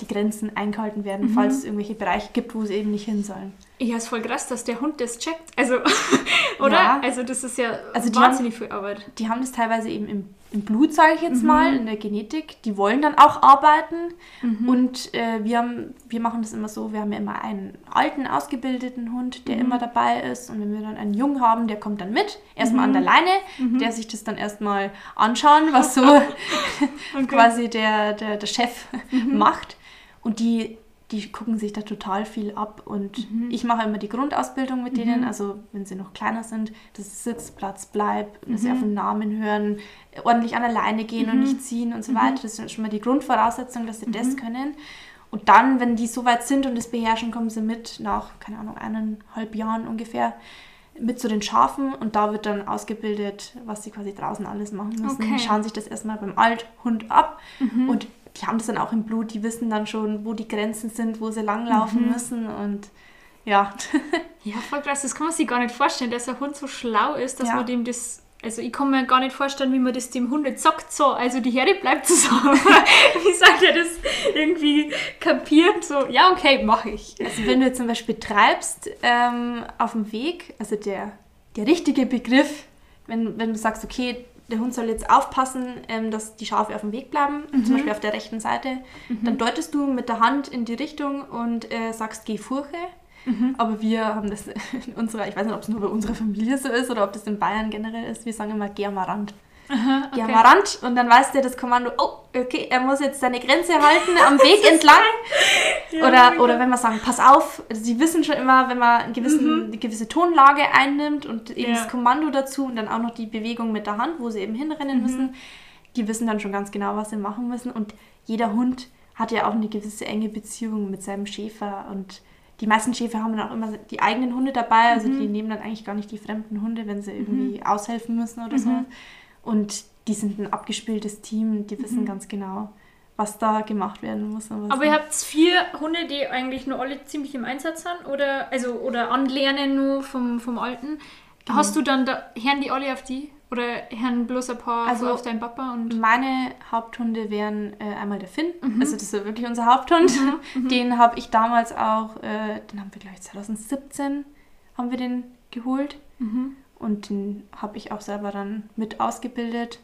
die Grenzen eingehalten werden, Mhm. falls es irgendwelche Bereiche gibt, wo sie eben nicht hin sollen. Ja, ist voll krass, dass der Hund das checkt. Also, oder? Ja. Also das ist ja Also die wahnsinnig viel Arbeit. Die haben das teilweise eben im, im Blut, sage ich jetzt Mhm. mal, in der Genetik. Die wollen dann auch arbeiten. Mhm. Und äh, wir, haben, wir machen das immer so, wir haben ja immer einen alten, ausgebildeten Hund, der Mhm. immer dabei ist. Und wenn wir dann einen Jungen haben, der kommt dann mit, erstmal Mhm. an der Leine, der sich das dann erstmal anschauen, was so Okay. quasi der, der, der Chef Mhm. macht. Und die, die gucken sich da total viel ab. Und Mhm. ich mache immer die Grundausbildung mit denen, also wenn sie noch kleiner sind, dass es Sitz, Platz, Bleib, dass sie Mhm. auf den Namen hören, ordentlich an der Leine gehen und nicht ziehen und so weiter. Das ist schon mal die Grundvoraussetzung, dass sie Mhm. das können. Und dann, wenn die so weit sind und das beherrschen, kommen sie mit nach, keine Ahnung, eineinhalb Jahren ungefähr mit zu den Schafen und da wird dann ausgebildet, was sie quasi draußen alles machen müssen. Okay. Mhm. Die schauen sich das erstmal beim Althund ab und die haben das dann auch im Blut, die wissen dann schon, wo die Grenzen sind, wo sie langlaufen Mhm. müssen und ja, Ja, voll krass. Das kann man sich gar nicht vorstellen, dass ein Hund so schlau ist, dass Ja. man dem das. Also ich kann mir gar nicht vorstellen, wie man das dem Hund jetzt sagt, so, also die Herde bleibt zusammen. wie sagt er das irgendwie kapiert? So, ja, okay, mache ich. Also wenn du jetzt zum Beispiel treibst ähm, auf dem Weg, also der, der richtige Begriff, wenn, wenn du sagst, okay, der Hund soll jetzt aufpassen, ähm, dass die Schafe auf dem Weg bleiben, zum Beispiel auf der rechten Seite, dann deutest du mit der Hand in die Richtung und äh, sagst, geh Furche. Aber wir haben das in unserer, ich weiß nicht, ob es nur bei unserer Familie so ist oder ob das in Bayern generell ist, wir sagen immer, geh am Rand. Aha, Geh am Rand und dann weiß der das Kommando, oh, okay, er muss jetzt seine Grenze halten am Weg entlang. oder, oder wenn wir sagen, pass auf, also sie wissen schon immer, wenn man einen gewissen, eine gewisse Tonlage einnimmt und eben Ja. das Kommando dazu und dann auch noch die Bewegung mit der Hand, wo sie eben hinrennen müssen, die wissen dann schon ganz genau, was sie machen müssen. Und jeder Hund hat ja auch eine gewisse enge Beziehung mit seinem Schäfer und die meisten Schäfer haben dann auch immer die eigenen Hunde dabei, also die nehmen dann eigentlich gar nicht die fremden Hunde, wenn sie irgendwie aushelfen müssen oder so. Und die sind ein abgespieltes Team, die wissen ganz genau, was da gemacht werden muss. Aber ihr habt vier Hunde, die eigentlich nur alle ziemlich im Einsatz sind oder also oder anlernen nur vom, vom Alten. Genau. Hast du dann da hören die alle auf die? Oder hören bloß ein paar Also- so auf deinen Papa und Meine Haupthunde wären äh, einmal der Finn, Mhm. also das ist wirklich unser Haupthund. Den habe ich damals auch, äh, den haben wir glaube ich 2017 haben wir den geholt Mhm. Und den habe ich auch selber dann mit ausgebildet.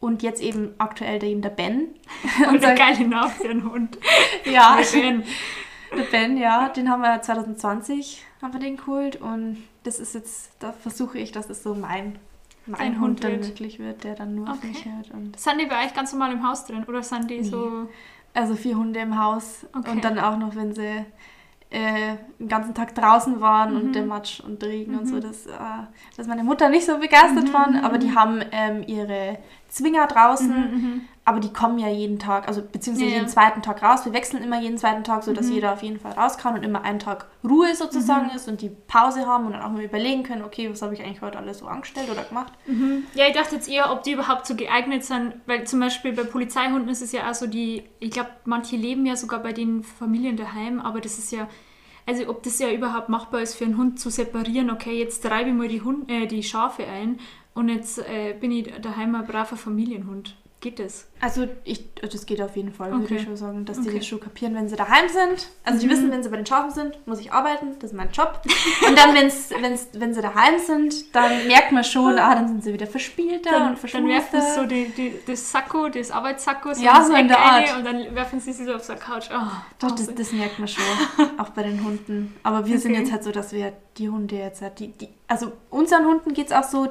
Und jetzt eben aktuell der eben der Ben. und ein geiler Name für einen Hund. ja, Der Ben. der Ben, ja, den haben wir 2020 haben wir den geholt und das ist jetzt, da versuche ich, dass es so mein, mein Dein Hund, Hund dann wird. wirklich wird, der dann nur auf Okay. mich hört. Und Sind die bei euch ganz normal im Haus drin oder sind die so Also vier Hunde im Haus Okay. und dann auch noch, wenn sie äh, den ganzen Tag draußen waren Mhm. und der Matsch und der Regen und so, dass, äh, dass meine Mutter nicht so begeistert Mhm, waren. mhm, Aber die mhm. haben ähm, ihre Zwinger draußen, Mhm, aber die kommen ja jeden Tag, also beziehungsweise Ja, jeden zweiten Tag raus. Wir wechseln immer jeden zweiten Tag, sodass Mhm. jeder auf jeden Fall raus kann und immer einen Tag Ruhe sozusagen Mhm. ist und die Pause haben und dann auch mal überlegen können, okay, was habe ich eigentlich heute alles so angestellt oder gemacht. Mhm. Ja, ich dachte jetzt eher, ob die überhaupt so geeignet sind, weil zum Beispiel bei Polizeihunden ist es ja auch so, die, ich glaube, manche leben ja sogar bei den Familien daheim, aber das ist ja, also ob das ja überhaupt machbar ist für einen Hund zu separieren, okay, jetzt treibe ich mal die, Hund, äh, die Schafe ein und jetzt äh, bin ich daheim ein braver Familienhund. Geht das? Also ich, das geht auf jeden Fall, würde Okay. ich schon sagen, dass die Okay. das schon kapieren, wenn sie daheim sind. Also die Mhm. wissen, wenn sie bei den Schafen sind, muss ich arbeiten, das ist mein Job. Und dann, wenn's, wenn's, wenn sie daheim sind, dann merkt man schon, ah, dann sind sie wieder verspielter Dann, und dann werfen sie so die, die, das Sakko, das Arbeitssakko, so Ja, so in der Art. und dann werfen sie sich so auf eine Couch. Oh, Doch, das, das merkt man schon, auch bei den Hunden. Aber wir sind Okay. jetzt halt so, dass wir die Hunde jetzt halt, die, die, also unseren Hunden geht es auch so,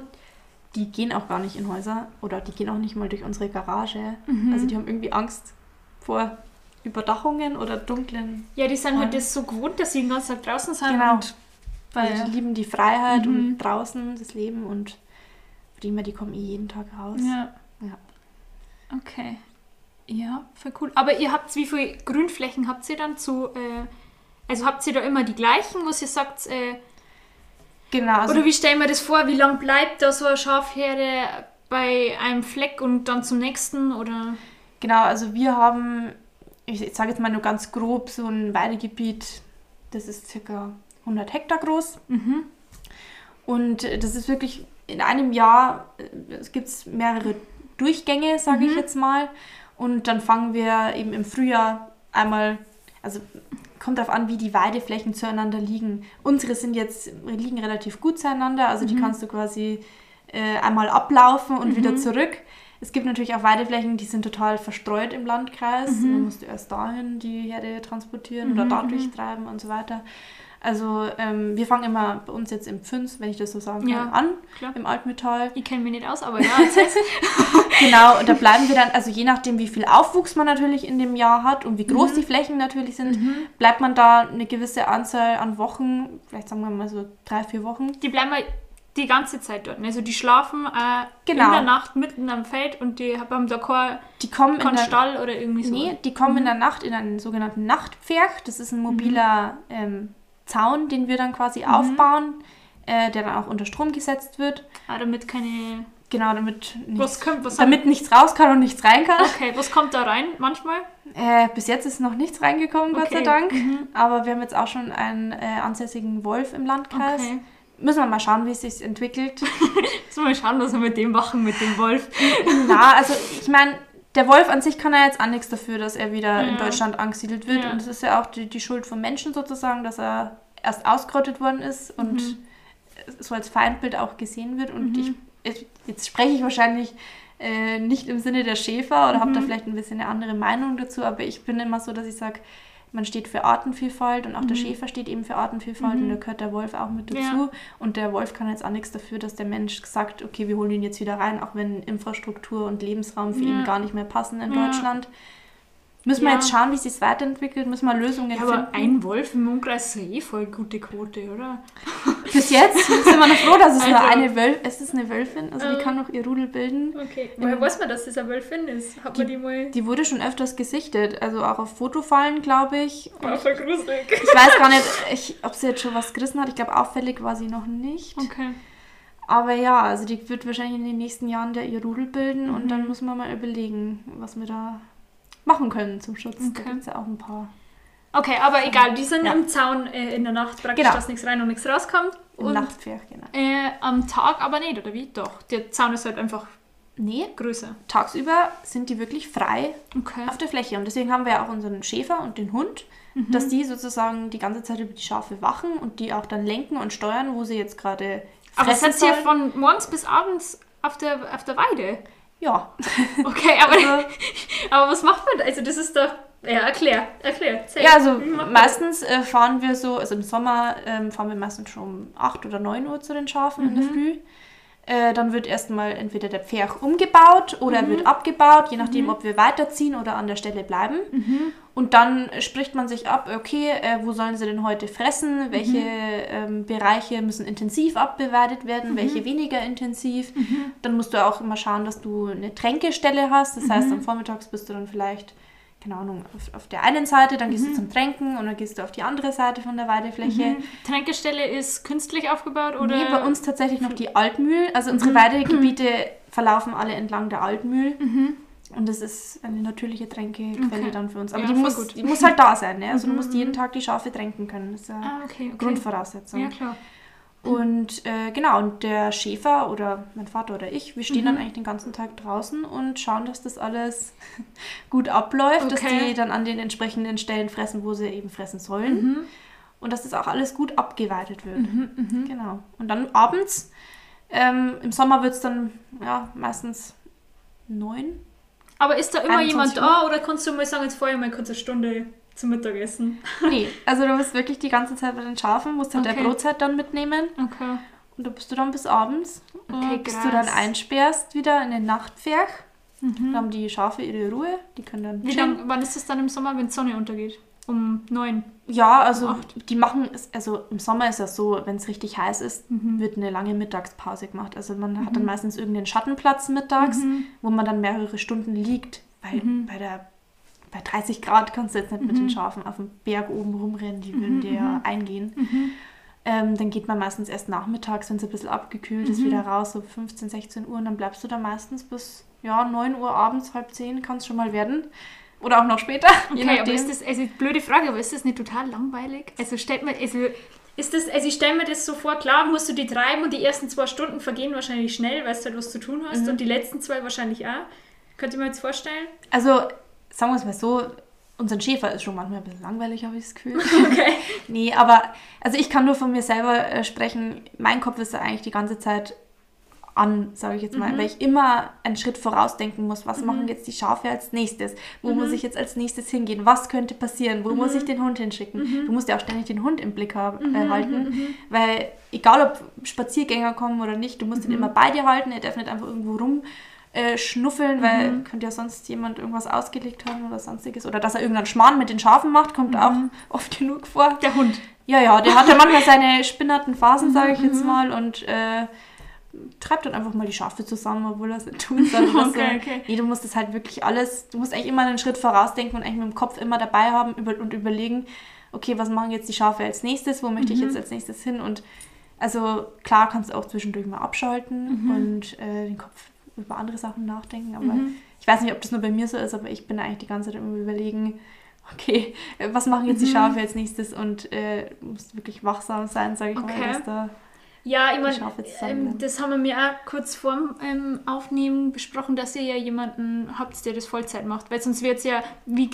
die gehen auch gar nicht in Häuser oder die gehen auch nicht mal durch unsere Garage. Mhm. Also die haben irgendwie Angst vor Überdachungen oder dunklen ja, die sind halt das so gewohnt, dass sie den ganzen Tag draußen sind. Genau. Und Weil Ja. die lieben die Freiheit Mhm. und draußen das Leben und prima, die kommen eh jeden Tag raus. Ja. Ja. Okay. Ja, voll cool. Aber ihr habt, wie viele Grünflächen habt ihr dann zu, äh, also habt ihr da immer die gleichen, was ihr sagt, äh, Genau, also oder wie stellen wir das vor, wie lang bleibt da so eine Schafherde bei einem Fleck und dann zum nächsten, oder? genau, also wir haben, ich sage jetzt mal nur ganz grob, so ein Weidegebiet, das ist circa 100 Hektar groß. Mhm. Und das ist wirklich in einem Jahr, äh, es gibt mehrere Durchgänge, sage ich Mhm. jetzt mal. Und dann fangen wir eben im Frühjahr einmal, also kommt darauf an, wie die Weideflächen zueinander liegen. Unsere sind jetzt, liegen relativ gut zueinander, also die Mhm. kannst du quasi äh, einmal ablaufen und Mhm. wieder zurück. Es gibt natürlich auch Weideflächen, die sind total verstreut im Landkreis. Mhm. Dann musst du erst dahin die Herde transportieren oder Mhm, da mhm. durchtreiben und so weiter. Also ähm, wir fangen immer bei uns jetzt im Pfünz, wenn ich das so sagen kann, Ja. an, Klar. im Altmetall. Ich kenne mich nicht aus, aber ja. Genau, und da bleiben wir dann, also je nachdem, wie viel Aufwuchs man natürlich in dem Jahr hat und wie groß Mhm. die Flächen natürlich sind, Mhm. bleibt man da eine gewisse Anzahl an Wochen, vielleicht sagen wir mal so drei, vier Wochen. Die bleiben mal die ganze Zeit dort. Also die schlafen äh, Genau. in der Nacht mitten am Feld und die haben da keinen Die kommen in keinen der, Stall oder irgendwie so. nee, die kommen Mhm. in der Nacht in einen sogenannten Nachtpferch. Das ist ein mobiler ähm, Zaun, den wir dann quasi Mhm. aufbauen, äh, der dann auch unter Strom gesetzt wird. Ah, damit keine. Genau, damit Was nichts, kommt, was damit nichts raus kann und nichts rein kann. Okay, was kommt da rein manchmal? Äh, bis jetzt ist noch nichts reingekommen, Gott sei. Dank. Mhm. Aber wir haben jetzt auch schon einen äh, ansässigen Wolf im Landkreis. Okay. Müssen wir mal schauen, wie es sich entwickelt. Jetzt mal schauen, was wir mit dem machen, mit dem Wolf. Na, also ich meine, der Wolf an sich kann ja jetzt auch nichts dafür, dass er wieder in Ja. Deutschland angesiedelt wird. Ja. Und es ist ja auch die, die Schuld vom Menschen sozusagen, dass er erst ausgerottet worden ist und Mhm. so als Feindbild auch gesehen wird. Und Mhm. ich, jetzt spreche ich wahrscheinlich äh, nicht im Sinne der Schäfer oder habe da Mhm. vielleicht ein bisschen eine andere Meinung dazu, aber ich bin immer so, dass ich sage, man steht für Artenvielfalt und auch der Mhm. Schäfer steht eben für Artenvielfalt Mhm. und da gehört der Wolf auch mit dazu. Ja. Und der Wolf kann jetzt auch nichts dafür, dass der Mensch sagt, okay, wir holen ihn jetzt wieder rein, auch wenn Infrastruktur und Lebensraum für Ja. ihn gar nicht mehr passen in Ja. Deutschland. Müssen wir Ja. jetzt schauen, wie sich das weiterentwickelt, müssen wir Lösungen Ja, aber finden. ein Wolf im Umkreis ist eh voll gute Quote, oder? Bis jetzt sind wir noch froh, dass es nur Also- eine Wölfin Es ist eine Wölfin, also die Ähm. kann noch ihr Rudel bilden. Okay. Woher weiß man, dass das eine Wölfin ist? Hat man die mal... Die wurde schon öfters gesichtet, also auch auf Fotofallen, glaube ich. War voll gruselig. Ich weiß gar nicht, ich, ob sie jetzt schon was gerissen hat. Ich glaube, auffällig war sie noch nicht. Okay. Aber ja, also die wird wahrscheinlich in den nächsten Jahren da ihr Rudel bilden und Mhm. dann muss man mal überlegen, was wir da machen können zum Schutz. Da Okay. gibt es ja auch ein paar. Okay, aber egal, die sind Ja. im Zaun äh, in der Nacht praktisch, Genau. dass nichts rein und nichts rauskommt. Im Und Nachtpferd, genau. äh, am Tag aber nicht, oder wie? Doch, der Zaun ist halt einfach Nee, größer. tagsüber sind die wirklich frei Okay. auf der Fläche. Und deswegen haben wir ja auch unseren Schäfer und den Hund, Mhm. dass die sozusagen die ganze Zeit über die Schafe wachen und die auch dann lenken und steuern, wo sie jetzt gerade Aber fressen seid ihr sollen. von morgens bis abends auf der, auf der Weide? Ja, Okay, aber, Also- aber was macht man? Also das ist doch... Ja, erklär, erklär. Erzähl. ja also man meistens äh, fahren wir so, also im Sommer ähm, fahren wir meistens schon um 8 oder 9 Uhr zu den Schafen in der Mhm. Früh. Äh, dann wird erstmal entweder der Pferch umgebaut oder er Mhm. wird abgebaut, je nachdem, ob wir weiterziehen oder an der Stelle bleiben. Mhm. Und dann spricht man sich ab, okay, äh, wo sollen sie denn heute fressen? Welche ähm, Bereiche müssen intensiv abbewertet werden, welche weniger intensiv? Dann musst du auch immer schauen, dass du eine Tränkestelle hast. Das heißt, am Vormittags bist du dann vielleicht, keine Ahnung, auf, auf der einen Seite, dann gehst du zum Tränken und dann gehst du auf die andere Seite von der Weidefläche. Mhm. Tränkestelle ist künstlich aufgebaut oder? Nee, bei uns tatsächlich noch die Altmühl. Also unsere Weidegebiete verlaufen alle entlang der Altmühl. Und das ist eine natürliche Tränkequelle Okay. dann für uns. Aber Ja, die, muss, gut. die muss halt da sein. Ne? Also du musst jeden Tag die Schafe tränken können. Das ist ja Ah, okay, okay. Grundvoraussetzung. Ja, klar. Und äh, genau, und der Schäfer oder mein Vater oder ich, wir Mhm. stehen dann eigentlich den ganzen Tag draußen und schauen, dass das alles gut abläuft, dass Okay. die dann an den entsprechenden Stellen fressen, wo sie eben fressen sollen. Mhm. Und dass das auch alles gut abgeweitet wird. Genau. Und dann abends, ähm, im Sommer wird es dann ja, meistens neun. Aber ist da immer 21 jemand da oder kannst du mal sagen, jetzt vorher mal kurz eine Stunde zum Mittagessen? Nee, also du bist wirklich die ganze Zeit bei den Schafen, musst halt Okay. der Brotzeit dann mitnehmen. Okay. Und da bist du dann bis abends, Okay, bis du dann krass. einsperrst wieder in den Nachtpferch. Mhm. Dann haben die Schafe ihre Ruhe, die können dann Wie chillen. lang, wann ist das dann im Sommer, wenn die Sonne untergeht? Um neun. Ja, also Acht. die machen es, also im Sommer ist das so, wenn es richtig heiß ist, Mhm. wird eine lange Mittagspause gemacht. Also man hat dann meistens irgendeinen Schattenplatz mittags, Mhm. wo man dann mehrere Stunden liegt, weil bei der bei 30 Grad kannst du jetzt nicht mit Mhm. den Schafen auf dem Berg oben rumrennen, die würden dir ja eingehen. Mhm. Ähm, dann geht man meistens erst nachmittags, wenn es ein bisschen abgekühlt ist, Mhm. wieder raus, so 15, 16 Uhr und dann bleibst du da meistens bis ja, 9 Uhr abends, halb 10 kann es schon mal werden. Oder auch noch später, Okay, aber ist das, also blöde Frage, aber ist das nicht total langweilig? Also stellt man, also ist das, also ich stelle mir das so vor, klar musst du die treiben und die ersten zwei Stunden vergehen wahrscheinlich schnell, weil du halt was zu tun hast Mhm. und die letzten zwei wahrscheinlich auch. Könnt ihr mir jetzt vorstellen? Also, sagen wir es mal so, unser Schäfer ist schon manchmal ein bisschen langweilig, habe ich das Gefühl. Okay. nee, aber also ich kann nur von mir selber äh, sprechen. Mein Kopf ist da eigentlich die ganze Zeit an, sage ich jetzt mal, weil ich immer einen Schritt vorausdenken muss. Was machen jetzt die Schafe als nächstes? Wo muss ich jetzt als nächstes hingehen? Was könnte passieren? Wo muss ich den Hund hinschicken? Du musst ja auch ständig den Hund im Blick haben, äh, halten, weil egal ob Spaziergänger kommen oder nicht, du musst ihn immer bei dir halten. Er darf nicht einfach irgendwo rum äh, schnuffeln, weil könnte ja sonst jemand irgendwas ausgelegt haben oder sonstiges. Oder dass er irgendeinen Schmarrn mit den Schafen macht, kommt auch oft genug vor. Der Hund. Ja, ja, der hat ja manchmal seine spinnerten Phasen, sage ich jetzt mal, und äh, treibt dann einfach mal die Schafe zusammen, obwohl er es nicht tun soll. oder Okay, so. okay. Nee, du musst das halt wirklich alles, du musst eigentlich immer einen Schritt vorausdenken und eigentlich mit dem Kopf immer dabei haben über, und überlegen, okay, was machen jetzt die Schafe als nächstes, wo möchte ich Mhm. jetzt als nächstes hin und also klar kannst du auch zwischendurch mal abschalten Mhm. und äh, den Kopf über andere Sachen nachdenken, aber ich weiß nicht, ob das nur bei mir so ist, aber ich bin eigentlich die ganze Zeit immer überlegen, okay, äh, was machen jetzt die Mhm. Schafe als nächstes und äh, musst wirklich wachsam sein, sage ich Okay. mal, dass da Ja, ich meine, ähm, das haben wir mir auch kurz vorm ähm, Aufnehmen besprochen, dass ihr ja jemanden habt, der das Vollzeit macht. Weil sonst wird es ja, wie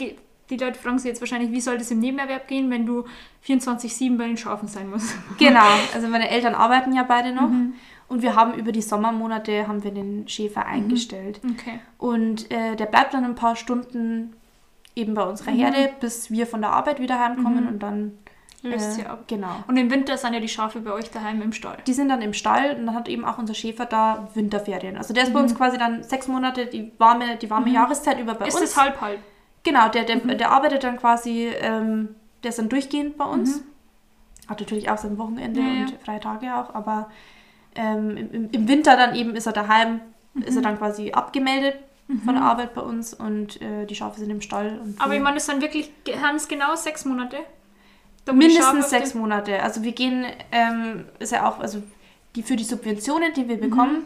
die Leute fragen sich jetzt wahrscheinlich, wie soll das im Nebenerwerb gehen, wenn du 24-7 bei den Schafen sein musst. Genau, also meine Eltern arbeiten ja beide noch Mhm. und wir haben über die Sommermonate haben wir den Schäfer eingestellt Okay. und äh, der bleibt dann ein paar Stunden eben bei unserer Mhm. Herde, bis wir von der Arbeit wieder heimkommen und dann Löst äh, sie ab. Genau. Und im Winter sind ja die Schafe bei euch daheim im Stall. Die sind dann im Stall und dann hat eben auch unser Schäfer da Winterferien. Also der ist bei uns quasi dann sechs Monate die warme, die warme Jahreszeit über bei Mhm. ist uns. das halb halb? Genau, der, der, der arbeitet dann quasi, ähm, der ist dann durchgehend bei uns. Hat natürlich auch sein Wochenende Ja, ja. und freie Tage auch, aber ähm, im, im Winter dann eben ist er daheim, ist Mhm. er dann quasi abgemeldet von der Arbeit bei uns und äh, die Schafe sind im Stall. Aber ich meine, das sind wirklich ganz genau sechs Monate. Da muss ich schauen, Mindestens sechs Monate. Also wir gehen, ähm, ist ja auch, also die für die Subventionen, die wir bekommen,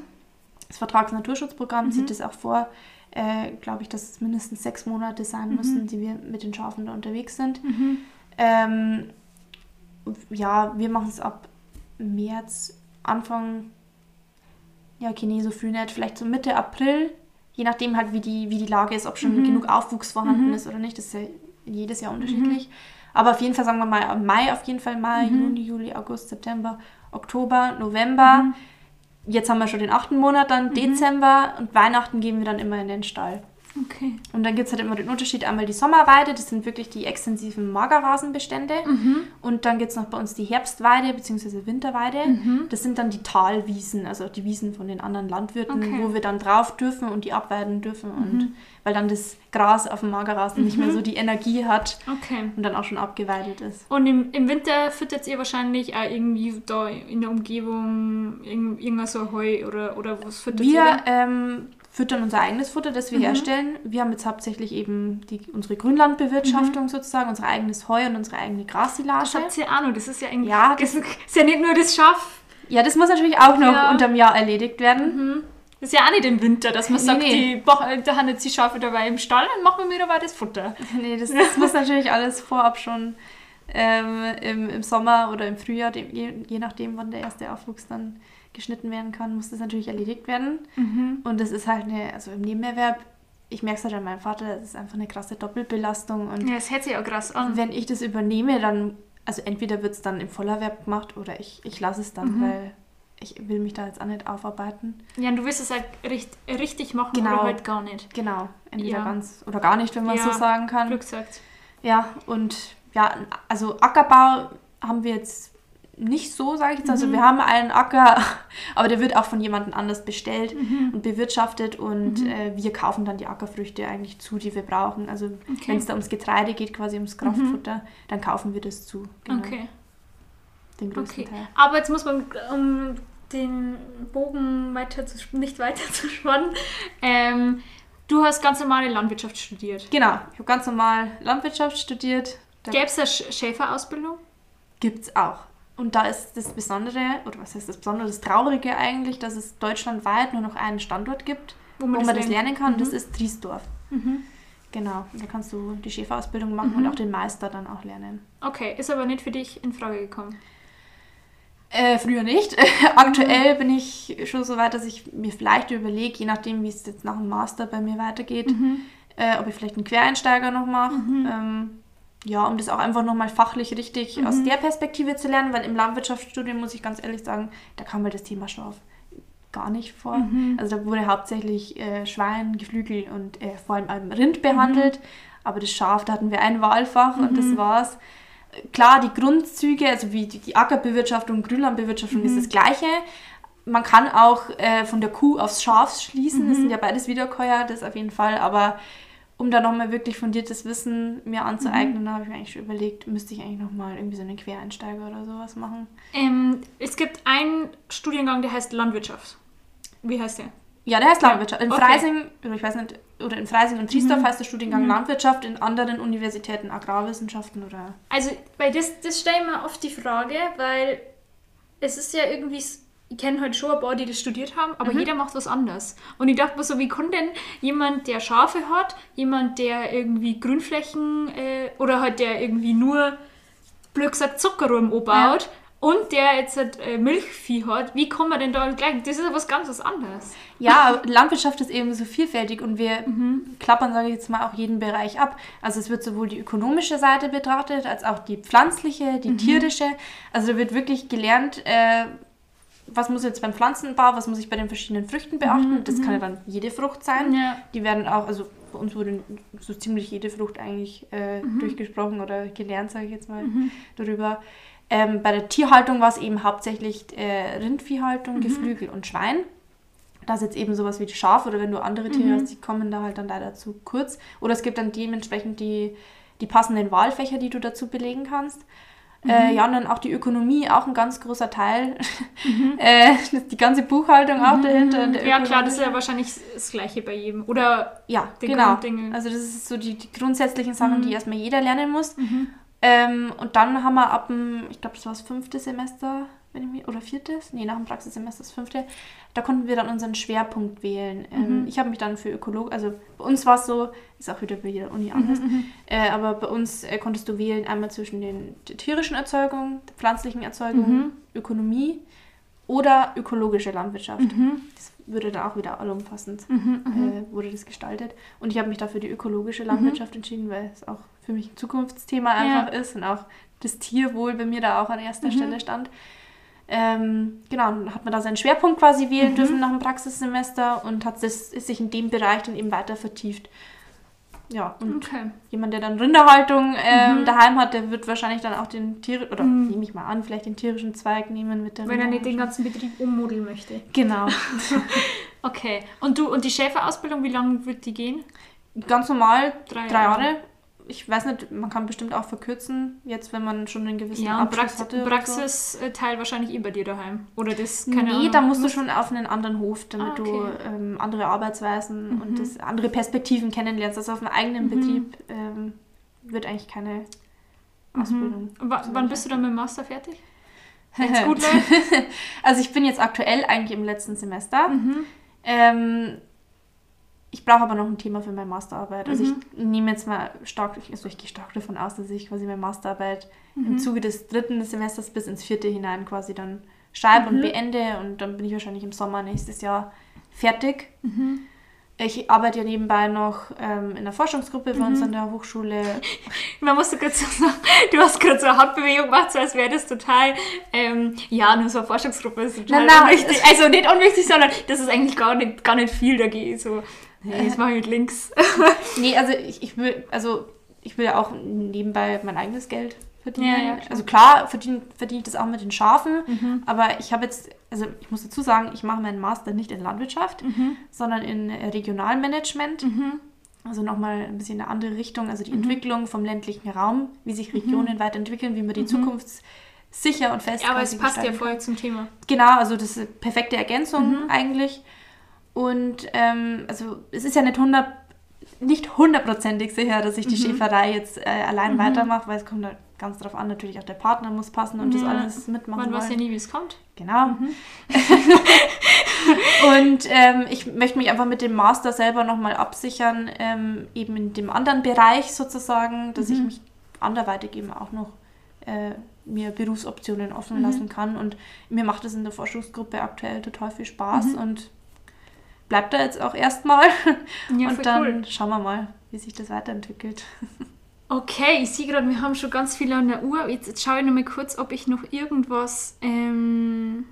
das Vertragsnaturschutzprogramm sieht es auch vor, äh, glaube ich, dass es mindestens sechs Monate sein müssen, die wir mit den Schafen da unterwegs sind. Mhm. Ähm, ja, wir machen es ab März, Anfang, ja, okay, nee, so früh nicht, vielleicht so Mitte April, je nachdem halt, wie die, wie die Lage ist, ob schon Mhm. genug Aufwuchs vorhanden ist oder nicht, das ist ja jedes Jahr unterschiedlich. Aber auf jeden Fall, sagen wir mal, Mai auf jeden Fall Mai, Mhm. Juni, Juli, August, September, Oktober, November. Mhm. Jetzt haben wir schon den achten Monat dann, Dezember und Weihnachten gehen wir dann immer in den Stall. Okay. Und dann gibt es halt immer den Unterschied, einmal die Sommerweide, das sind wirklich die extensiven Magerrasenbestände. Mhm. Und dann gibt es noch bei uns die Herbstweide bzw. Winterweide. Mhm. Das sind dann die Talwiesen, also die Wiesen von den anderen Landwirten, Okay. wo wir dann drauf dürfen und die abweiden dürfen. Und weil dann das Gras auf dem Magerrasen nicht mehr so die Energie hat Okay. und dann auch schon abgeweidet ist. Und im, im Winter füttert ihr wahrscheinlich auch irgendwie da in der Umgebung irgend- irgendein so Heu oder, oder was füttert ihr? Wir da? ähm, füttern unser eigenes Futter, das wir Mhm. herstellen. Wir haben jetzt hauptsächlich eben die, unsere Grünlandbewirtschaftung sozusagen, unser eigenes Heu und unsere eigene Das Grassilage. habt ihr auch noch. Das ist ja eigentlich. Ja, das ist ja nicht nur das Schaf. Ja, das muss natürlich auch noch Ja. unterm Jahr erledigt werden. Mhm. Das ist ja auch nicht im Winter, dass man Nee, sagt, nee. Die, da haben jetzt die Schafe dabei im Stall und machen wir dabei das Futter. Nee, das, das muss natürlich alles vorab schon ähm, im, im Sommer oder im Frühjahr, je, je nachdem, wann der erste Aufwuchs dann geschnitten werden kann, muss das natürlich erledigt werden. Und das ist halt eine, also im Nebenerwerb, ich merke es halt an meinem Vater, das ist einfach eine krasse Doppelbelastung. Und Ja, das hört sich ja krass an. wenn ich das übernehme, dann, also entweder wird es dann im Vollerwerb gemacht oder ich, ich lasse es dann, Mhm. weil ich will mich da jetzt auch nicht aufarbeiten. Ja, und du willst es halt richt, richtig machen Genau. oder halt gar nicht. Genau, entweder Ja. ganz oder gar nicht, wenn man Ja, so sagen kann. Glück gesagt. Ja, und ja, also Ackerbau haben wir jetzt nicht so, sage ich jetzt. Also Mhm. wir haben einen Acker, aber der wird auch von jemandem anders bestellt Mhm. und bewirtschaftet und äh, wir kaufen dann die Ackerfrüchte eigentlich zu, die wir brauchen. Also Okay. Mhm. wenn es da ums Getreide geht, quasi ums Kraftfutter, dann kaufen wir das zu. Genau, Okay. Den größten Okay. Teil. Aber jetzt muss man, um den Bogen weiter zu, nicht weiter zu spannen, ähm, du hast ganz normale Landwirtschaft studiert. Genau, ich habe ganz normal Landwirtschaft studiert. Da Gäbe es eine Sch- Schäferausbildung? gibt es auch. Und da ist das Besondere, oder was heißt das Besondere, das Traurige eigentlich, dass es deutschlandweit nur noch einen Standort gibt, wo man, das, lernen kann. Das ist Triesdorf. Mhm. Genau, und da kannst du die Schäferausbildung machen Mhm. und auch den Meister dann auch lernen. Okay, ist aber nicht für dich in Frage gekommen. Äh, früher nicht. Aktuell bin ich schon so weit, dass ich mir vielleicht überlege, je nachdem, wie es jetzt nach dem Master bei mir weitergeht, Mhm. äh, ob ich vielleicht einen Quereinsteiger noch mache. Ähm, ja, um das auch einfach nochmal fachlich richtig Mhm. aus der Perspektive zu lernen, weil im Landwirtschaftsstudium, muss ich ganz ehrlich sagen, da kam mir das Thema Schaf gar nicht vor. Mhm. Also da wurde hauptsächlich äh, Schwein, Geflügel und äh, vor allem Rind behandelt, aber das Schaf, da hatten wir ein Wahlfach und das war's. Klar, die Grundzüge, also wie die, die Ackerbewirtschaftung, Grünlandbewirtschaftung ist das gleiche. Man kann auch äh, von der Kuh aufs Schaf schließen, das sind ja beides Wiederkäuer, das auf jeden Fall, aber um da nochmal wirklich fundiertes Wissen mir anzueignen, da habe ich mir eigentlich schon überlegt, müsste ich eigentlich nochmal irgendwie so einen Quereinsteiger oder sowas machen. Ähm, es gibt einen Studiengang, der heißt Landwirtschaft. Wie heißt der? Ja, der heißt Landwirtschaft. In okay. Mhm. Freising, oder ich weiß nicht, oder in Freising und Triesdorf heißt der Studiengang Landwirtschaft, in anderen Universitäten Agrarwissenschaften oder. Also, bei das, das stelle ich mir oft die Frage, weil es ist ja irgendwie, ich kenne halt schon ein paar, die das studiert haben, aber jeder macht was anderes. Und ich dachte mir so, wie kann denn jemand, der Schafe hat, jemand, der irgendwie Grünflächen äh, oder halt der irgendwie nur, blöd gesagt, Zuckerrohr anbaut und der jetzt halt, äh, Milchvieh hat, wie kann man denn da gleich? Das ist ja was ganz was anderes. Ja, Landwirtschaft ist eben so vielfältig und wir Mhm. klappern, sage ich jetzt mal, auch jeden Bereich ab. Also es wird sowohl die ökonomische Seite betrachtet, als auch die pflanzliche, Mhm. die tierische. Also da wird wirklich gelernt, äh, was muss jetzt beim Pflanzenbau, was muss ich bei den verschiedenen Früchten beachten. Das kann ja dann jede Frucht sein. Mhm, Ja. Die werden auch, also bei uns wurde so ziemlich jede Frucht eigentlich äh, Mhm. durchgesprochen oder gelernt, sage ich jetzt mal, darüber. Ähm, bei der Tierhaltung war es eben hauptsächlich äh, Rindviehhaltung, Mhm. Geflügel und Schwein. Da ist jetzt eben sowas wie die Schaf oder wenn du andere Tiere Mhm. hast, die kommen da halt dann leider zu kurz. Oder es gibt dann dementsprechend die, die passenden Wahlfächer, die du dazu belegen kannst. Mhm. Äh, ja, und dann auch die Ökonomie, auch ein ganz großer Teil. äh, die ganze Buchhaltung auch dahinter. Mhm. Ja, klar, das ist ja wahrscheinlich das Gleiche bei jedem. Oder Ja, genau. Grunddinge. Also das ist so die, die grundsätzlichen Sachen, Mhm. die erstmal jeder lernen muss. Ähm, und dann haben wir ab dem, ich glaube, das war das fünfte Semester, wenn ich mich, oder viertes? Nee, nach dem Praxissemester das fünfte. Da konnten wir dann unseren Schwerpunkt wählen. Ähm, Ich habe mich dann für Ökolog, also bei uns war es so, ist auch wieder bei jeder Uni anders, äh, aber bei uns äh, konntest du wählen einmal zwischen den, der tierischen Erzeugung, der pflanzlichen Erzeugung, Ökonomie oder ökologische Landwirtschaft. Das würde dann auch wieder allumfassend äh, wurde das gestaltet. Und ich habe mich dafür die ökologische Landwirtschaft entschieden, weil es auch für mich ein Zukunftsthema einfach ist und auch das Tierwohl bei mir da auch an erster Stelle stand. Ähm, genau, hat man da seinen Schwerpunkt quasi wählen dürfen nach dem Praxissemester und hat das, ist sich in dem Bereich dann eben weiter vertieft. Ja, und Okay. jemand, der dann Rinderhaltung ähm, daheim hat, der wird wahrscheinlich dann auch den Tier oder Mhm. nehme ich mal an, vielleicht den tierischen Zweig nehmen mit der Wenn er nicht den ganzen Betrieb ummodeln möchte. Genau. Okay. Und du und die Schäferausbildung, wie lange wird die gehen? Ganz normal, Drei drei, Jahre. Jahre. Ich weiß nicht, man kann bestimmt auch verkürzen, jetzt wenn man schon einen gewissen Ja, Abschluss Praxis, hatte. Praxisteil wahrscheinlich eh bei dir daheim. Oder das, so. keine Nee, Ahnung. da musst du schon auf einen anderen Hof, damit Ah, du okay. ähm, andere Arbeitsweisen Mhm. und das, andere Perspektiven kennenlernst. Also auf einem eigenen Betrieb ähm, wird eigentlich keine Ausbildung. Mhm. Wa- so wann bist du dann mit dem Master fertig? Es gut läuft? Also ich bin jetzt aktuell eigentlich im letzten Semester. Mhm. Ähm, ich brauche aber noch ein Thema für meine Masterarbeit. Also Mhm. ich nehme jetzt mal stark, also ich gehe stark davon aus, dass ich quasi meine Masterarbeit Mhm. im Zuge des dritten Semesters bis ins vierte hinein quasi dann schreibe Mhm. und beende und dann bin ich wahrscheinlich im Sommer nächstes Jahr fertig. Mhm. Ich arbeite ja nebenbei noch ähm, in einer Forschungsgruppe bei uns Mhm. an der Hochschule. Man musste gerade so sagen, du hast gerade so eine Handbewegung gemacht, so als wäre das total, ähm, ja, nur so eine Forschungsgruppe ist total Na, na, unwichtig. Also nicht unwichtig, sondern das ist eigentlich gar nicht, gar nicht viel, da gehe ich so, hey, das mache ich mit links. Nee, also ich, ich will, also ich will ja auch nebenbei mein eigenes Geld verdienen. Ja, ja, klar. also klar verdiene verdiene ich das auch mit den Schafen, Mhm. aber ich habe jetzt, also ich muss dazu sagen, ich mache meinen Master nicht in Landwirtschaft, Mhm. sondern in äh, Regionalmanagement. Mhm. Also nochmal ein bisschen eine andere Richtung, also die Entwicklung vom ländlichen Raum, wie sich Regionen weiterentwickeln, wie man die zukunftssicher und fest Ja, aber es passt ja voll zum Thema. Genau, also das ist eine perfekte Ergänzung Mhm. eigentlich. Und ähm, also es ist ja nicht hundert nicht hundertprozentig sicher, dass ich die Mhm. Schäferei jetzt äh, allein weitermache, weil es kommt halt ganz drauf an, natürlich auch der Partner muss passen und das Ja. alles mitmachen Man weiß ja nie, wie es kommt. Genau. Mhm. und ähm, ich möchte mich einfach mit dem Master selber nochmal absichern, ähm, eben in dem anderen Bereich sozusagen, dass ich Mhm. mich anderweitig eben auch noch äh, mir Berufsoptionen offen Mhm. lassen kann. Und mir macht es in der Forschungsgruppe aktuell total viel Spaß Mhm. und bleibt da jetzt auch erstmal. Ja, und dann cool. schauen wir mal, wie sich das weiterentwickelt. Okay, ich sehe gerade, wir haben schon ganz viel an der Uhr. Jetzt, jetzt schaue ich noch mal kurz, ob ich noch irgendwas ähm,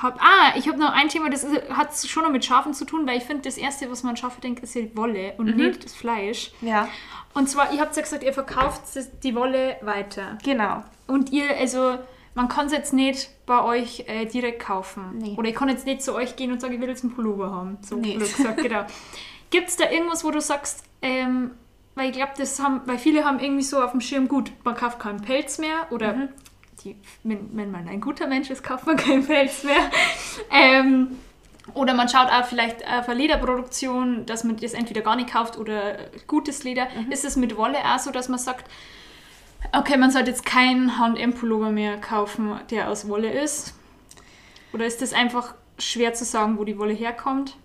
habe. Ah, ich habe noch ein Thema, das ist, hat schon noch mit Schafen zu tun, weil ich finde, das Erste, was man an Schafe denkt, ist die Wolle und Mhm. nicht das Fleisch. Ja, Und zwar, ihr habt ja gesagt, ihr verkauft die Wolle weiter. genau. Und ihr, also, man kann es jetzt nicht bei euch äh, direkt kaufen. Nee. Oder ich kann jetzt nicht zu euch gehen und sagen, ich will jetzt einen Pullover haben. So Nee. gesagt, genau. Gibt es da irgendwas, wo du sagst, ähm, weil ich glaube, das haben, weil viele haben irgendwie so auf dem Schirm, gut, man kauft keinen Pelz mehr oder Mhm. die, wenn, wenn man ein guter Mensch ist, kauft man keinen Pelz mehr. ähm, oder man schaut auch vielleicht auf eine Lederproduktion, dass man das entweder gar nicht kauft oder gutes Leder. Mhm. Ist es mit Wolle auch so, dass man sagt, okay, man sollte jetzt keinen H&M-Pullover mehr kaufen, der aus Wolle ist? Oder ist das einfach schwer zu sagen, wo die Wolle herkommt?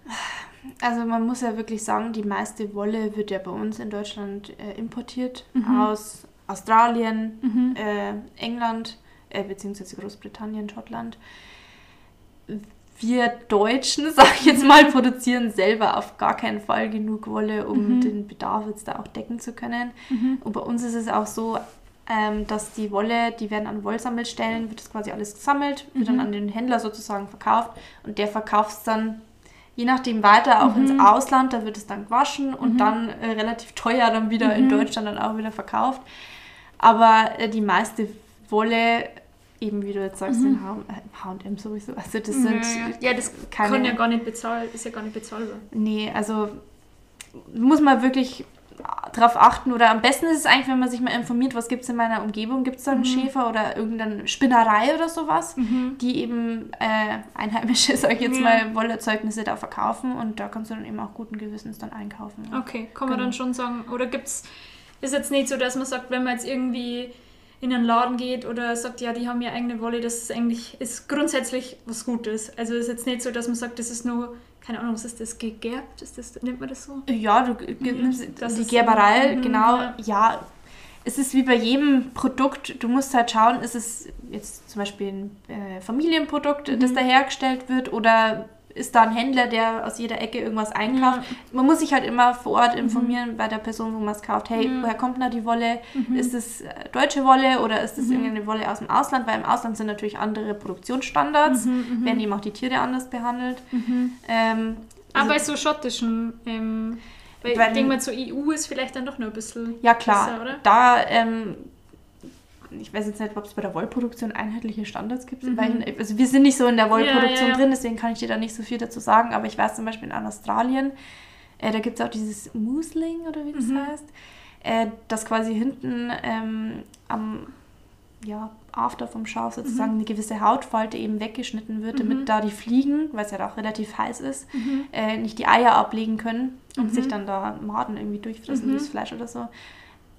Also man muss ja wirklich sagen, die meiste Wolle wird ja bei uns in Deutschland äh, importiert Mhm. aus Australien, Mhm. äh, England, äh, beziehungsweise Großbritannien, Schottland. Wir Deutschen, sag ich jetzt mal, produzieren selber auf gar keinen Fall genug Wolle, um Mhm. den Bedarf jetzt da auch decken zu können. Mhm. Und bei uns ist es auch so, ähm, dass die Wolle, die werden an Wollsammelstellen, wird das quasi alles gesammelt, wird dann Mhm. an den Händler sozusagen verkauft und der verkauft es dann je nachdem weiter auch Mhm. ins Ausland, da wird es dann gewaschen und Mhm. dann äh, relativ teuer dann wieder in Mhm. Deutschland dann auch wieder verkauft. Aber äh, die meiste Wolle eben wie du jetzt sagst, Mhm. in H&M sowieso. Also das sind ja, ja, das keine- kann ja gar nicht bezahlen, ist ja gar nicht bezahlbar. Nee, also muss man wirklich drauf achten oder am besten ist es eigentlich, wenn man sich mal informiert, was gibt es in meiner Umgebung, gibt es da einen Schäfer oder irgendeine Spinnerei oder sowas, die eben äh, einheimische, sag ich jetzt Ja. mal, Wollerzeugnisse da verkaufen und da kannst du dann eben auch guten Gewissens dann einkaufen. ja. Okay, kann man Genau. dann schon sagen, oder gibt's, ist jetzt nicht so, dass man sagt, wenn man jetzt irgendwie in einen Laden geht oder sagt, ja, die haben ja eigene Wolle, das ist eigentlich, ist grundsätzlich was Gutes. Also ist jetzt nicht so, dass man sagt, das ist nur, keine Ahnung, was ist das, gegerbt? Ist das, nennt man das so? Ja, du nimmst das die Gerberei, Mhm, genau, ja. ja. Es ist wie bei jedem Produkt, du musst halt schauen, ist es jetzt zum Beispiel ein äh, Familienprodukt, das Mhm. da hergestellt wird oder ist da ein Händler, der aus jeder Ecke irgendwas einkauft. Man muss sich halt immer vor Ort informieren bei der Person, wo man es kauft. Hey, Ja. woher kommt da die Wolle? Ist es äh, deutsche Wolle oder ist Mhm. es irgendeine Wolle aus dem Ausland? Weil im Ausland sind natürlich andere Produktionsstandards, Mhm, werden eben auch die Tiere anders behandelt. Ähm, Aber also- bei so schottischen, ähm, weil Weil- ich denke mal, zur EU ist vielleicht dann doch noch ein bisschen Ja, klar. besser, oder? Da, ähm, ich weiß jetzt nicht, ob es bei der Wollproduktion einheitliche Standards gibt. Weil ich, also wir sind nicht so in der Wollproduktion Mhm. Ja, ja, drin, deswegen kann ich dir da nicht so viel dazu sagen. Aber ich weiß zum Beispiel in Australien, äh, da gibt es auch dieses Moosling oder wie das Mhm. heißt, äh, das quasi hinten ähm, am ja, After vom Schaf sozusagen Mhm. eine gewisse Hautfalte eben weggeschnitten wird, damit da die Fliegen, weil es ja auch relativ heiß ist, Mhm. äh, nicht die Eier ablegen können und sich dann da Maden irgendwie durchfressen Mhm. durchs Fleisch oder so.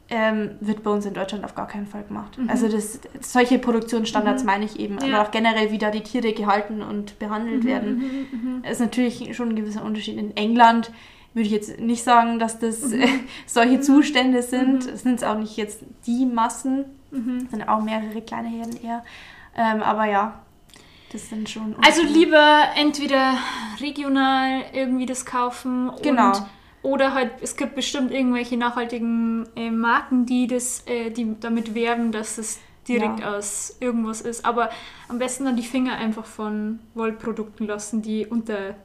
Ähm, wird bei uns in Deutschland auf gar keinen Fall gemacht. Mhm. Also das, solche Produktionsstandards meine ich eben. Ja. Aber auch generell, wie da die Tiere gehalten und behandelt werden, Mhm, mhm. ist natürlich schon ein gewisser Unterschied. In England würde ich jetzt nicht sagen, dass das Mhm. äh, solche Zustände sind. Es sind auch nicht jetzt die Massen, Mhm. es sind auch mehrere kleine Herden eher. Ähm, aber ja, das sind schon. Also lieber entweder regional irgendwie das kaufen Genau. und oder halt, es gibt bestimmt irgendwelche nachhaltigen äh, Marken, die das, äh, die damit werben, dass es direkt Ja. aus irgendwas ist. Aber am besten dann die Finger einfach von Wollprodukten lassen, die unter,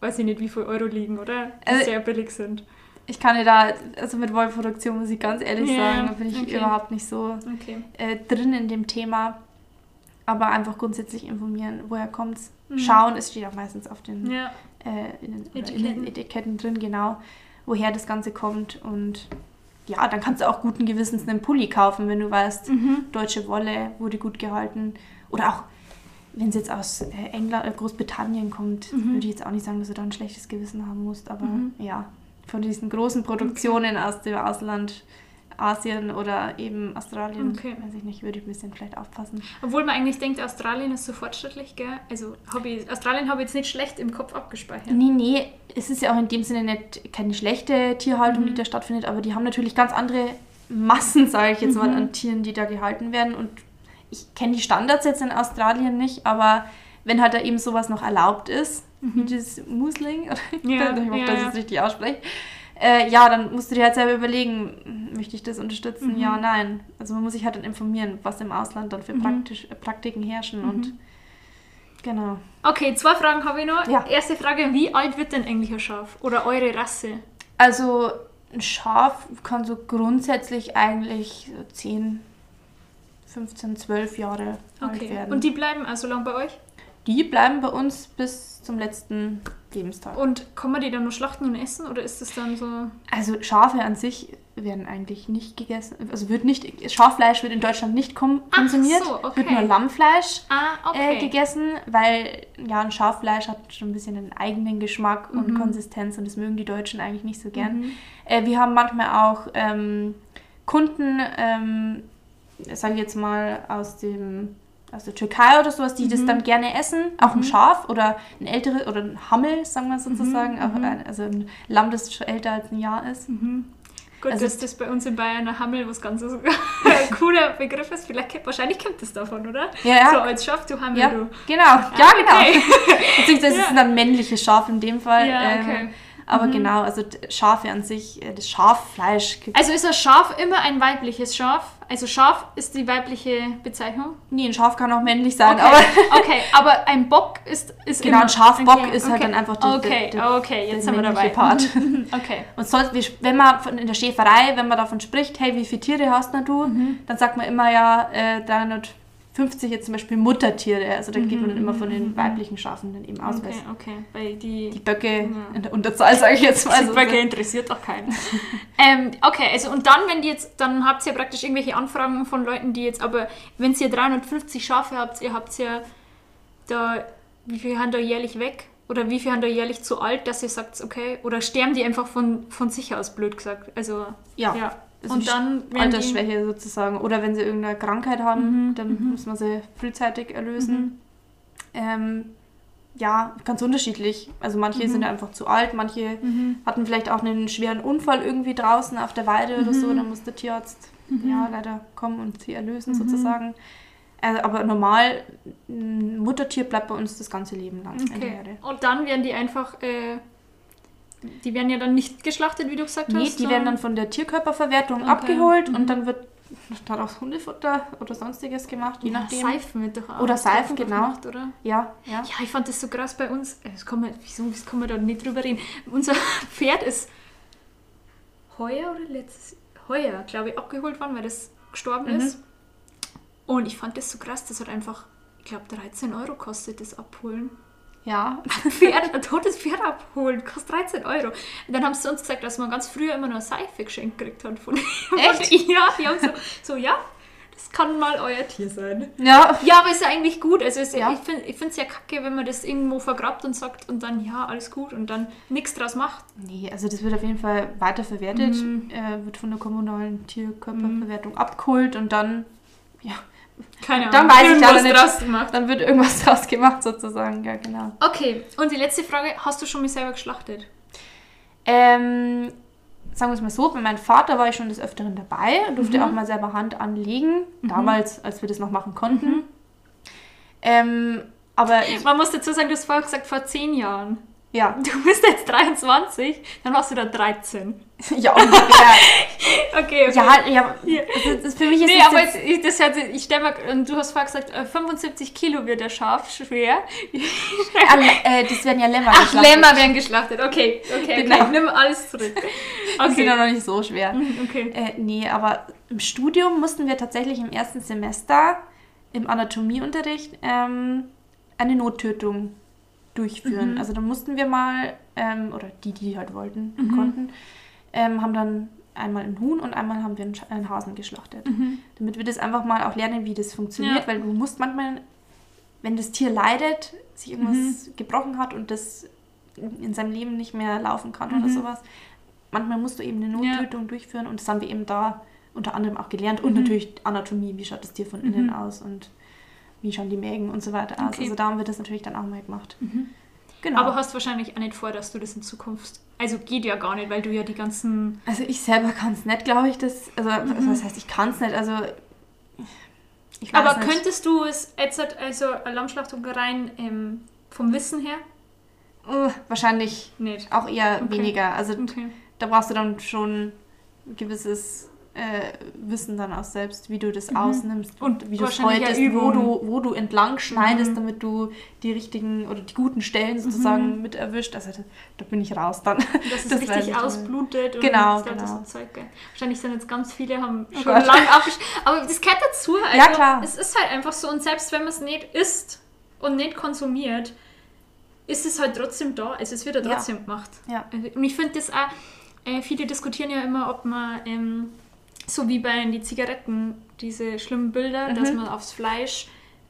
weiß ich nicht, wie viel Euro liegen, oder? Die Also- sehr billig sind. Ich kann dir da, also mit Wollproduktion muss ich ganz ehrlich Ja, sagen, da bin ich okay. überhaupt nicht so Okay. äh, drin in dem Thema. Aber einfach grundsätzlich informieren, woher kommt's. Mhm. Schauen, es steht auch meistens auf den, Ja. Äh, in, den, oder in Etiketten. den Etiketten drin, genau, woher das Ganze kommt. Und ja, dann kannst du auch guten Gewissens einen Pulli kaufen, wenn du weißt, Mhm. deutsche Wolle wurde gut gehalten. Oder auch, wenn es jetzt aus äh, England, äh, Großbritannien kommt, Mhm. würde ich jetzt auch nicht sagen, dass du da ein schlechtes Gewissen haben musst. Aber Mhm. ja, von diesen großen Produktionen aus dem Ausland, Asien oder eben Australien, Okay. weiß ich nicht, würde ich ein bisschen vielleicht aufpassen. Obwohl man eigentlich denkt, Australien ist so fortschrittlich, gell? Also ich, Australien habe ich jetzt nicht schlecht im Kopf abgespeichert. Nee, nee, es ist ja auch in dem Sinne nicht keine schlechte Tierhaltung, Mhm. die da stattfindet, aber die haben natürlich ganz andere Massen, sage ich jetzt mal, Mhm. an Tieren, die da gehalten werden. Und ich kenne die Standards jetzt in Australien nicht, aber wenn halt da eben sowas noch erlaubt ist, wie das Musling, oder ich Mhm. Ja, weiß nicht, ob ja, das jetzt richtig ausspricht, äh, ja, dann musst du dir halt selber überlegen, möchte ich das unterstützen? Mhm. Ja, nein. Also man muss sich halt dann informieren, was im Ausland dann für Mhm. praktisch, äh, Praktiken herrschen und genau. Okay, zwei Fragen habe ich noch. Ja. Erste Frage, wie alt wird denn eigentlich ein Schaf? Oder eure Rasse? Also ein Schaf kann so grundsätzlich eigentlich so 10, 15, 12 Jahre alt Okay. werden. Und die bleiben also lang bei euch? Die bleiben bei uns bis zum letzten Lebenstag. Und kann man die dann nur schlachten und essen? Oder ist das dann so... Also Schafe an sich werden eigentlich nicht gegessen. Also wird nicht Schaffleisch wird in Deutschland nicht kom Ach konsumiert. so, okay. Wird nur Lammfleisch Ah, äh, okay. gegessen, weil ja ein Schaffleisch hat schon ein bisschen einen eigenen Geschmack und Mhm. Konsistenz und das mögen die Deutschen eigentlich nicht so gern. Mhm. Äh, wir haben manchmal auch ähm, Kunden, ähm, sage ich jetzt mal aus dem der Türkei oder sowas, die das Mhm. dann gerne essen, auch ein Schaf oder ein älteres oder ein Hammel, sagen wir sozusagen, Mhm, auch mhm. ein, also ein Lamm, das schon älter als ein Jahr ist. Mhm. Gut, Also- dass das bei uns in Bayern ein Hammel was ganz so ein cooler Begriff ist. Vielleicht, kennt- wahrscheinlich kommt das davon, oder? Ja, ja. So als Schaf, du Hammel, Ja, du. genau, ja, genau. okay. Beziehungsweise Ja. es sind dann männliche Schafe in dem Fall. Ja, ähm, Aber genau, also Schafe an sich, äh, das Schaffleisch Also ist ein Schaf immer ein weibliches Schaf? Also Schaf ist die weibliche Bezeichnung? Nee, ein Schaf kann auch männlich sein, Okay, aber okay, aber ein Bock ist, ist Genau, ein Schafbock okay, ist halt okay. dann einfach der- Okay, der- okay, jetzt der sind wir dabei. Part. Okay. Und sonst, wenn man von, in der Schäferei, wenn man davon spricht, hey, wie viele Tiere hast du? Mhm. Dann sagt man immer ja äh, 50 jetzt zum Beispiel Muttertiere. Also da geht man dann immer von den weiblichen Schafen dann eben aus. Mhm, Okay, okay. Weil die, Die Böcke Ja. in der Unterzahl, sage ich jetzt mal. die. Böcke interessiert doch keinen. ähm, okay, also und dann, wenn die jetzt, dann habt ihr praktisch irgendwelche Anfragen von Leuten, die jetzt, aber wenn ihr 350 Schafe habt, ihr habt ja da, wie viel haben da jährlich weg? Oder wie viel haben da jährlich zu alt, dass ihr sagt, okay, oder sterben die einfach von, von sich aus, blöd gesagt. Also, Ja. ja. Also und dann werden die, Altersschwäche sozusagen. Oder wenn sie irgendeine Krankheit haben, Mhm, dann muss man sie frühzeitig erlösen. Ähm, ja, ganz unterschiedlich. Also manche sind einfach zu alt, manche Mhm. hatten vielleicht auch einen schweren Unfall irgendwie draußen auf der Weide oder so. Dann muss der Tierarzt Mhm. ja leider kommen und sie erlösen sozusagen. Also, aber normal, ein Muttertier bleibt bei uns das ganze Leben lang. Okay. Und dann werden die einfach, äh, die werden ja dann nicht geschlachtet, wie du gesagt Nee, hast. die werden dann von der Tierkörperverwertung Okay. abgeholt Mhm. und dann wird daraus Hundefutter oder sonstiges gemacht, je ja, nachdem. Seifen wird doch auch Oder Seifen, genau. gemacht, oder? Ja, ja. Ja, ich fand das so krass bei uns. äh, Das kann man, wieso das kann man da nicht drüber reden? Unser Pferd ist heuer oder letztes heuer, glaube ich, abgeholt worden, weil das gestorben Mhm. ist. Und ich fand das so krass, das hat einfach, ich glaube, 13 Euro kostet das abholen. Ja. Pferd, ein totes Pferd abholen, kostet 13 Euro. Und dann haben sie uns gesagt, dass man ganz früher immer noch Seife geschenkt gekriegt hat von Echt? von- Ja, die haben so, so, ja, das kann mal euer Tier sein. Ja. Ja, aber ist ja eigentlich gut. Also es, Ja. ich finde es ja kacke, wenn man das irgendwo vergrabt und sagt und dann, ja, alles gut und dann nichts draus macht. Nee, also das wird auf jeden Fall weiterverwertet, Mhm. äh, wird von der kommunalen Tierkörperverwertung abgeholt und dann, ja, Keine Dann weiß ich Irgendwas aber nicht. draus gemacht. dann wird irgendwas draus gemacht sozusagen, ja genau. Okay, und die letzte Frage, hast du schon mal selber geschlachtet? Ähm, sagen wir es mal so, bei meinem Vater war ich schon des Öfteren dabei und durfte Mhm. auch mal selber Hand anlegen, damals, als wir das noch machen konnten. Ähm, aber ich, Man muss dazu sagen, du hast vorher gesagt, vor 10 Jahren. Ja, Du bist jetzt 23, dann warst du da 13. ja, ungefähr. Okay, okay. ja, ja, das, das, für mich ist Nee, aber jetzt, ich, das hat, ich stell mal, du hast vorher gesagt, äh, 75 Kilo wird der Schaf schwer. Ah, äh, das werden ja Lämmer Ach, geschlachtet. Lämmer werden geschlachtet. Okay, okay, Genau. okay. Nimm alles zurück. Die sind ja Okay. noch nicht so schwer. Mhm, okay. Äh, nee, aber im Studium mussten wir tatsächlich im ersten Semester im Anatomieunterricht ähm, eine Nottötung durchführen. Mhm. Also da mussten wir mal, ähm, oder die, die halt wollten und Mhm. konnten, ähm, haben dann einmal einen Huhn und einmal haben wir einen, einen Hasen geschlachtet. Mhm. Damit wir das einfach mal auch lernen, wie das funktioniert, Ja. weil du musst manchmal, wenn das Tier leidet, sich irgendwas Mhm. gebrochen hat und das in in seinem Leben nicht mehr laufen kann oder Mhm. sowas, manchmal musst du eben eine Ja. Nottötung durchführen und das haben wir eben da unter anderem auch gelernt und Mhm. natürlich Anatomie, wie schaut das Tier von innen aus und wie schauen die Mägen und so weiter aus. Okay. Also da haben wir das natürlich dann auch mal gemacht. Mhm. Genau. Aber hast wahrscheinlich auch nicht vor, dass du das in Zukunft. Also geht ja gar nicht, weil du ja die ganzen. also ich selber kann es nicht, glaube ich, das, also Mhm. was heißt, ich kann es nicht, also ich weiß Aber nicht. könntest du es jetzt halt, also Lammschlachtung rein ähm, vom Wissen her? Uh, wahrscheinlich Nicht. auch eher Okay. weniger. Also Okay. da brauchst du dann schon ein gewisses äh, Wissen dann auch selbst, wie du das ausnimmst Mhm. Und wie du ja wo du, wo du entlang schneidest, Mhm. damit du die richtigen oder die guten Stellen sozusagen mit erwischt. Also da, da bin ich raus dann. Dass es Das richtig ausblutet und Genau, lauter genau. so Zeug. gell. Wahrscheinlich sind jetzt ganz viele, haben schon Gott. lange abgesch... Aber das gehört dazu. Also Ja, klar. Es ist halt einfach so. Und selbst wenn man es nicht isst und nicht konsumiert, ist es halt trotzdem da. Also es wird ja Ja. trotzdem gemacht. Ja. Und ich finde das auch, äh, viele diskutieren ja immer, ob man, ähm, so wie bei den Zigaretten, diese schlimmen Bilder, dass Mhm. man aufs Fleisch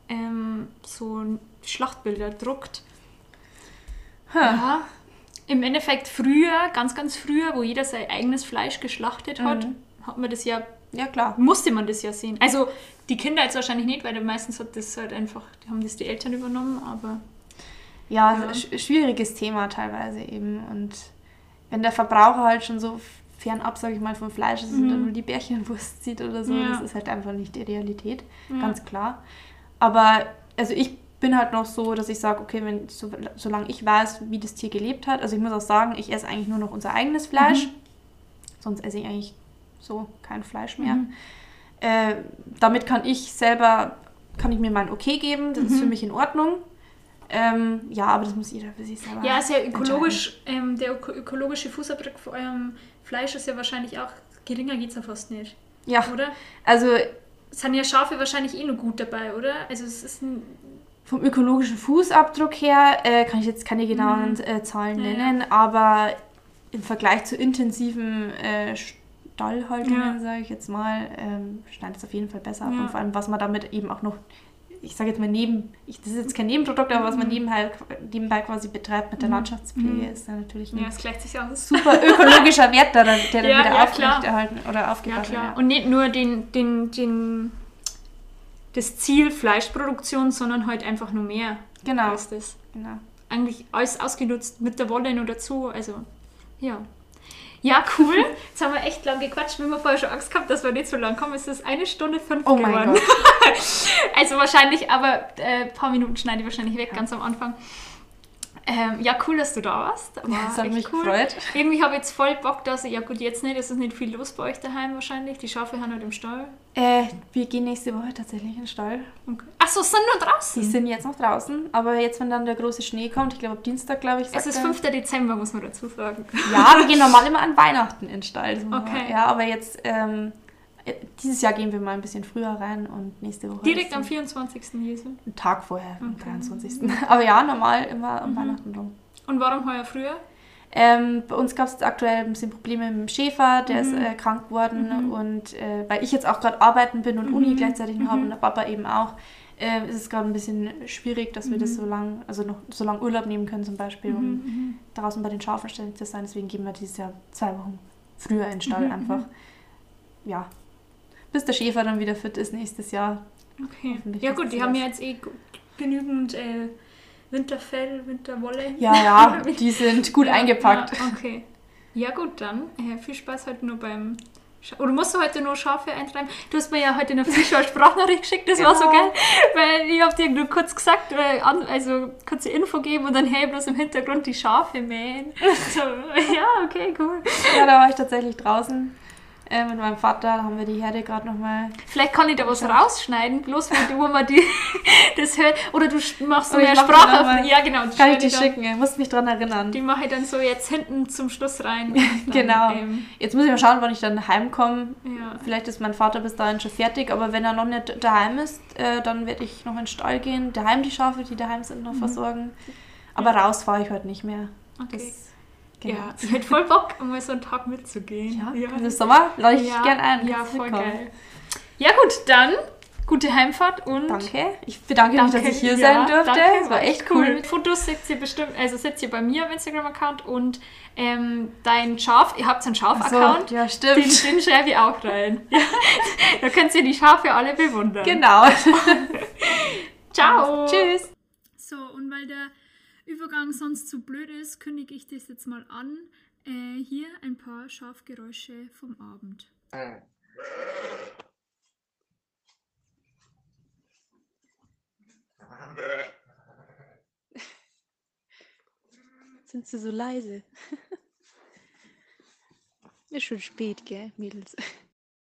ähm, so Schlachtbilder druckt. Ja. Im Endeffekt früher, ganz, ganz früher, wo jeder sein eigenes Fleisch geschlachtet hat, Mhm. hat man das ja, Ja, klar. musste man das ja sehen. Also die Kinder jetzt wahrscheinlich nicht, weil meistens hat das halt einfach, haben das die Eltern übernommen, aber Ja, Ja. sch- schwieriges Thema teilweise eben. Und wenn der Verbraucher halt schon so fernab, sage ich mal, vom Fleisch ist und dann nur die Bärchenwurst sieht oder so, Mhm. Ja. das ist halt einfach nicht die Realität, Ja. ganz klar. Aber also ich bin halt noch so, dass ich sage, okay, wenn, so, solange ich weiß, wie das Tier gelebt hat, also ich muss auch sagen, ich esse eigentlich nur noch unser eigenes Fleisch, Mhm. sonst esse ich eigentlich so kein Fleisch mehr. Mhm. Äh, damit kann ich selber, kann ich mir mein Okay geben, das ist Mhm. für mich in Ordnung. Ähm, ja, aber das muss jeder für sich selber Ja, ist ja ökologisch, ähm, der öko ökologische Fußabdruck für eurem Fleisch ist ja wahrscheinlich auch, geringer geht es ja fast nicht, Ja, oder? also sind ja Schafe wahrscheinlich eh noch gut dabei, oder? Also es ist ein, Vom ökologischen Fußabdruck her äh, kann ich jetzt keine genauen Mhm. äh, Zahlen Ja, ja. nennen, aber im Vergleich zu intensiven äh, Stallhaltungen, Ja. sage ich jetzt mal, ähm, schneidet es auf jeden Fall besser ab. Ja. Und vor allem, was man damit eben auch noch, ich sage jetzt mal neben, ich, das ist jetzt kein Nebenprodukt, aber was man Mhm. nebenbei, nebenbei quasi betreibt mit der Mhm. Landschaftspflege, Mhm. ist dann natürlich ja, ein es gleicht sich aus. super ökologischer Wert, der dann, der dann Ja, wieder ja, aufrechterhalten oder Ja, aufgebaut wird. Und nicht nur den, den, den, das Ziel Fleischproduktion, sondern halt einfach nur mehr. Genau, Ist das. genau. Eigentlich alles ausgenutzt mit der Wolle noch dazu. Also, ja. Ja, cool. Jetzt haben wir echt lang gequatscht. Wir haben vorher schon Angst gehabt, dass wir nicht so lang kommen. Es ist eine Stunde fünf Oh mein geworden. Gott. Also wahrscheinlich, aber äh, ein paar Minuten schneide ich wahrscheinlich weg, ganz am Anfang. Ähm, ja, cool, dass du da warst. War Das hat mich cool. gefreut. Irgendwie habe ich jetzt voll Bock, dass ich, ja gut, jetzt nicht, es ist nicht viel los bei euch daheim wahrscheinlich. Die Schafe haben halt im Stall. Äh, wir gehen nächste Woche tatsächlich in den Stall. Okay. Achso, sind nur Die draußen. sind jetzt noch draußen, aber jetzt, wenn dann der große Schnee kommt, ich glaube ab Dienstag, glaube ich, Es ist er- 5. Dezember, muss man dazu sagen. Ja, wir gehen normal immer an Weihnachten in den Stall. Okay. Ja, aber jetzt, ähm, äh, dieses Jahr gehen wir mal ein bisschen früher rein und nächste Woche Direkt ist am dann 24. Jesu. ein Tag vorher, am Okay. 23. Aber ja, normal immer am Mhm. Weihnachten rum. Und warum heuer früher? Ähm, bei uns gab es aktuell ein bisschen Probleme mit dem Schäfer, der ist Mhm. äh, krank geworden Mhm. und äh, weil ich jetzt auch gerade arbeiten bin und Mhm. Uni gleichzeitig noch habe Mhm. und der Papa eben auch, äh, ist es gerade ein bisschen schwierig, dass wir das Mhm. so lang, also noch so lang Urlaub nehmen können zum Beispiel, um Mhm. draußen bei den Schafen ständig zu sein. Deswegen gehen wir dieses Jahr zwei Wochen früher in den Stall Mhm, einfach. Ja. Bis der Schäfer dann wieder fit ist nächstes Jahr. Okay. Ja gut, die haben ja jetzt eh genügend äh, Winterfell, Winterwolle. Ja, ja, die sind gut Ja, eingepackt. Ja, okay. Ja gut, dann äh, viel Spaß heute nur beim... Oder musst du heute nur Schafe eintreiben? Du hast mir ja heute eine frische Sprachnachricht geschickt, das war so Genau. geil, weil ich hab dir nur kurz gesagt, also kurze Info geben und dann hey, bloß im Hintergrund die Schafe mähen. So, ja, okay, cool. Ja, da war ich tatsächlich draußen äh, mit meinem Vater, haben wir die Herde gerade nochmal Vielleicht kann ich da was rausschneiden, bloß wo, du- man die, das hört. Oder du machst so eine ich mach die Sprache. Ja, genau. die Kann ich dann- schicken, ihr musst mich dran erinnern. Die mache ich dann so jetzt hinten zum Schluss rein. Genau. Ähm, Jetzt muss ich mal schauen, wann ich dann heimkomme. ja. Vielleicht ist mein Vater bis dahin schon fertig, aber wenn er noch nicht daheim ist, äh, dann werde ich noch in den Stall gehen, daheim die Schafe, die daheim sind, noch Mhm. versorgen. Aber raus fahre ich heute nicht mehr. Okay. Das, genau. Ja, ich hätte voll Bock, um mal so einen Tag mitzugehen. Ja, ja. im Sommer lade ich ja, dich gern ein. Ja, voll mitkommen. geil. Ja gut, dann gute Heimfahrt und Danke. Ich bedanke mich, dass ich hier sein durfte. Danke, Es war echt cool. Mit Fotos seht ihr bestimmt, also seht ihr bei mir im Instagram-Account und ähm, dein Schaf, ihr habt so einen Schaf-Account, So, ja, den, stimmt. den schreibe ich auch rein. Ja. Da könnt ihr die Schafe alle bewundern. Genau. Ciao. Tschüss. So, und weil der Übergang sonst zu blöd ist, kündige ich das jetzt mal an. Äh, hier ein paar Schafgeräusche vom Abend. Sind sie so leise? Ist schon spät, gell, Mädels?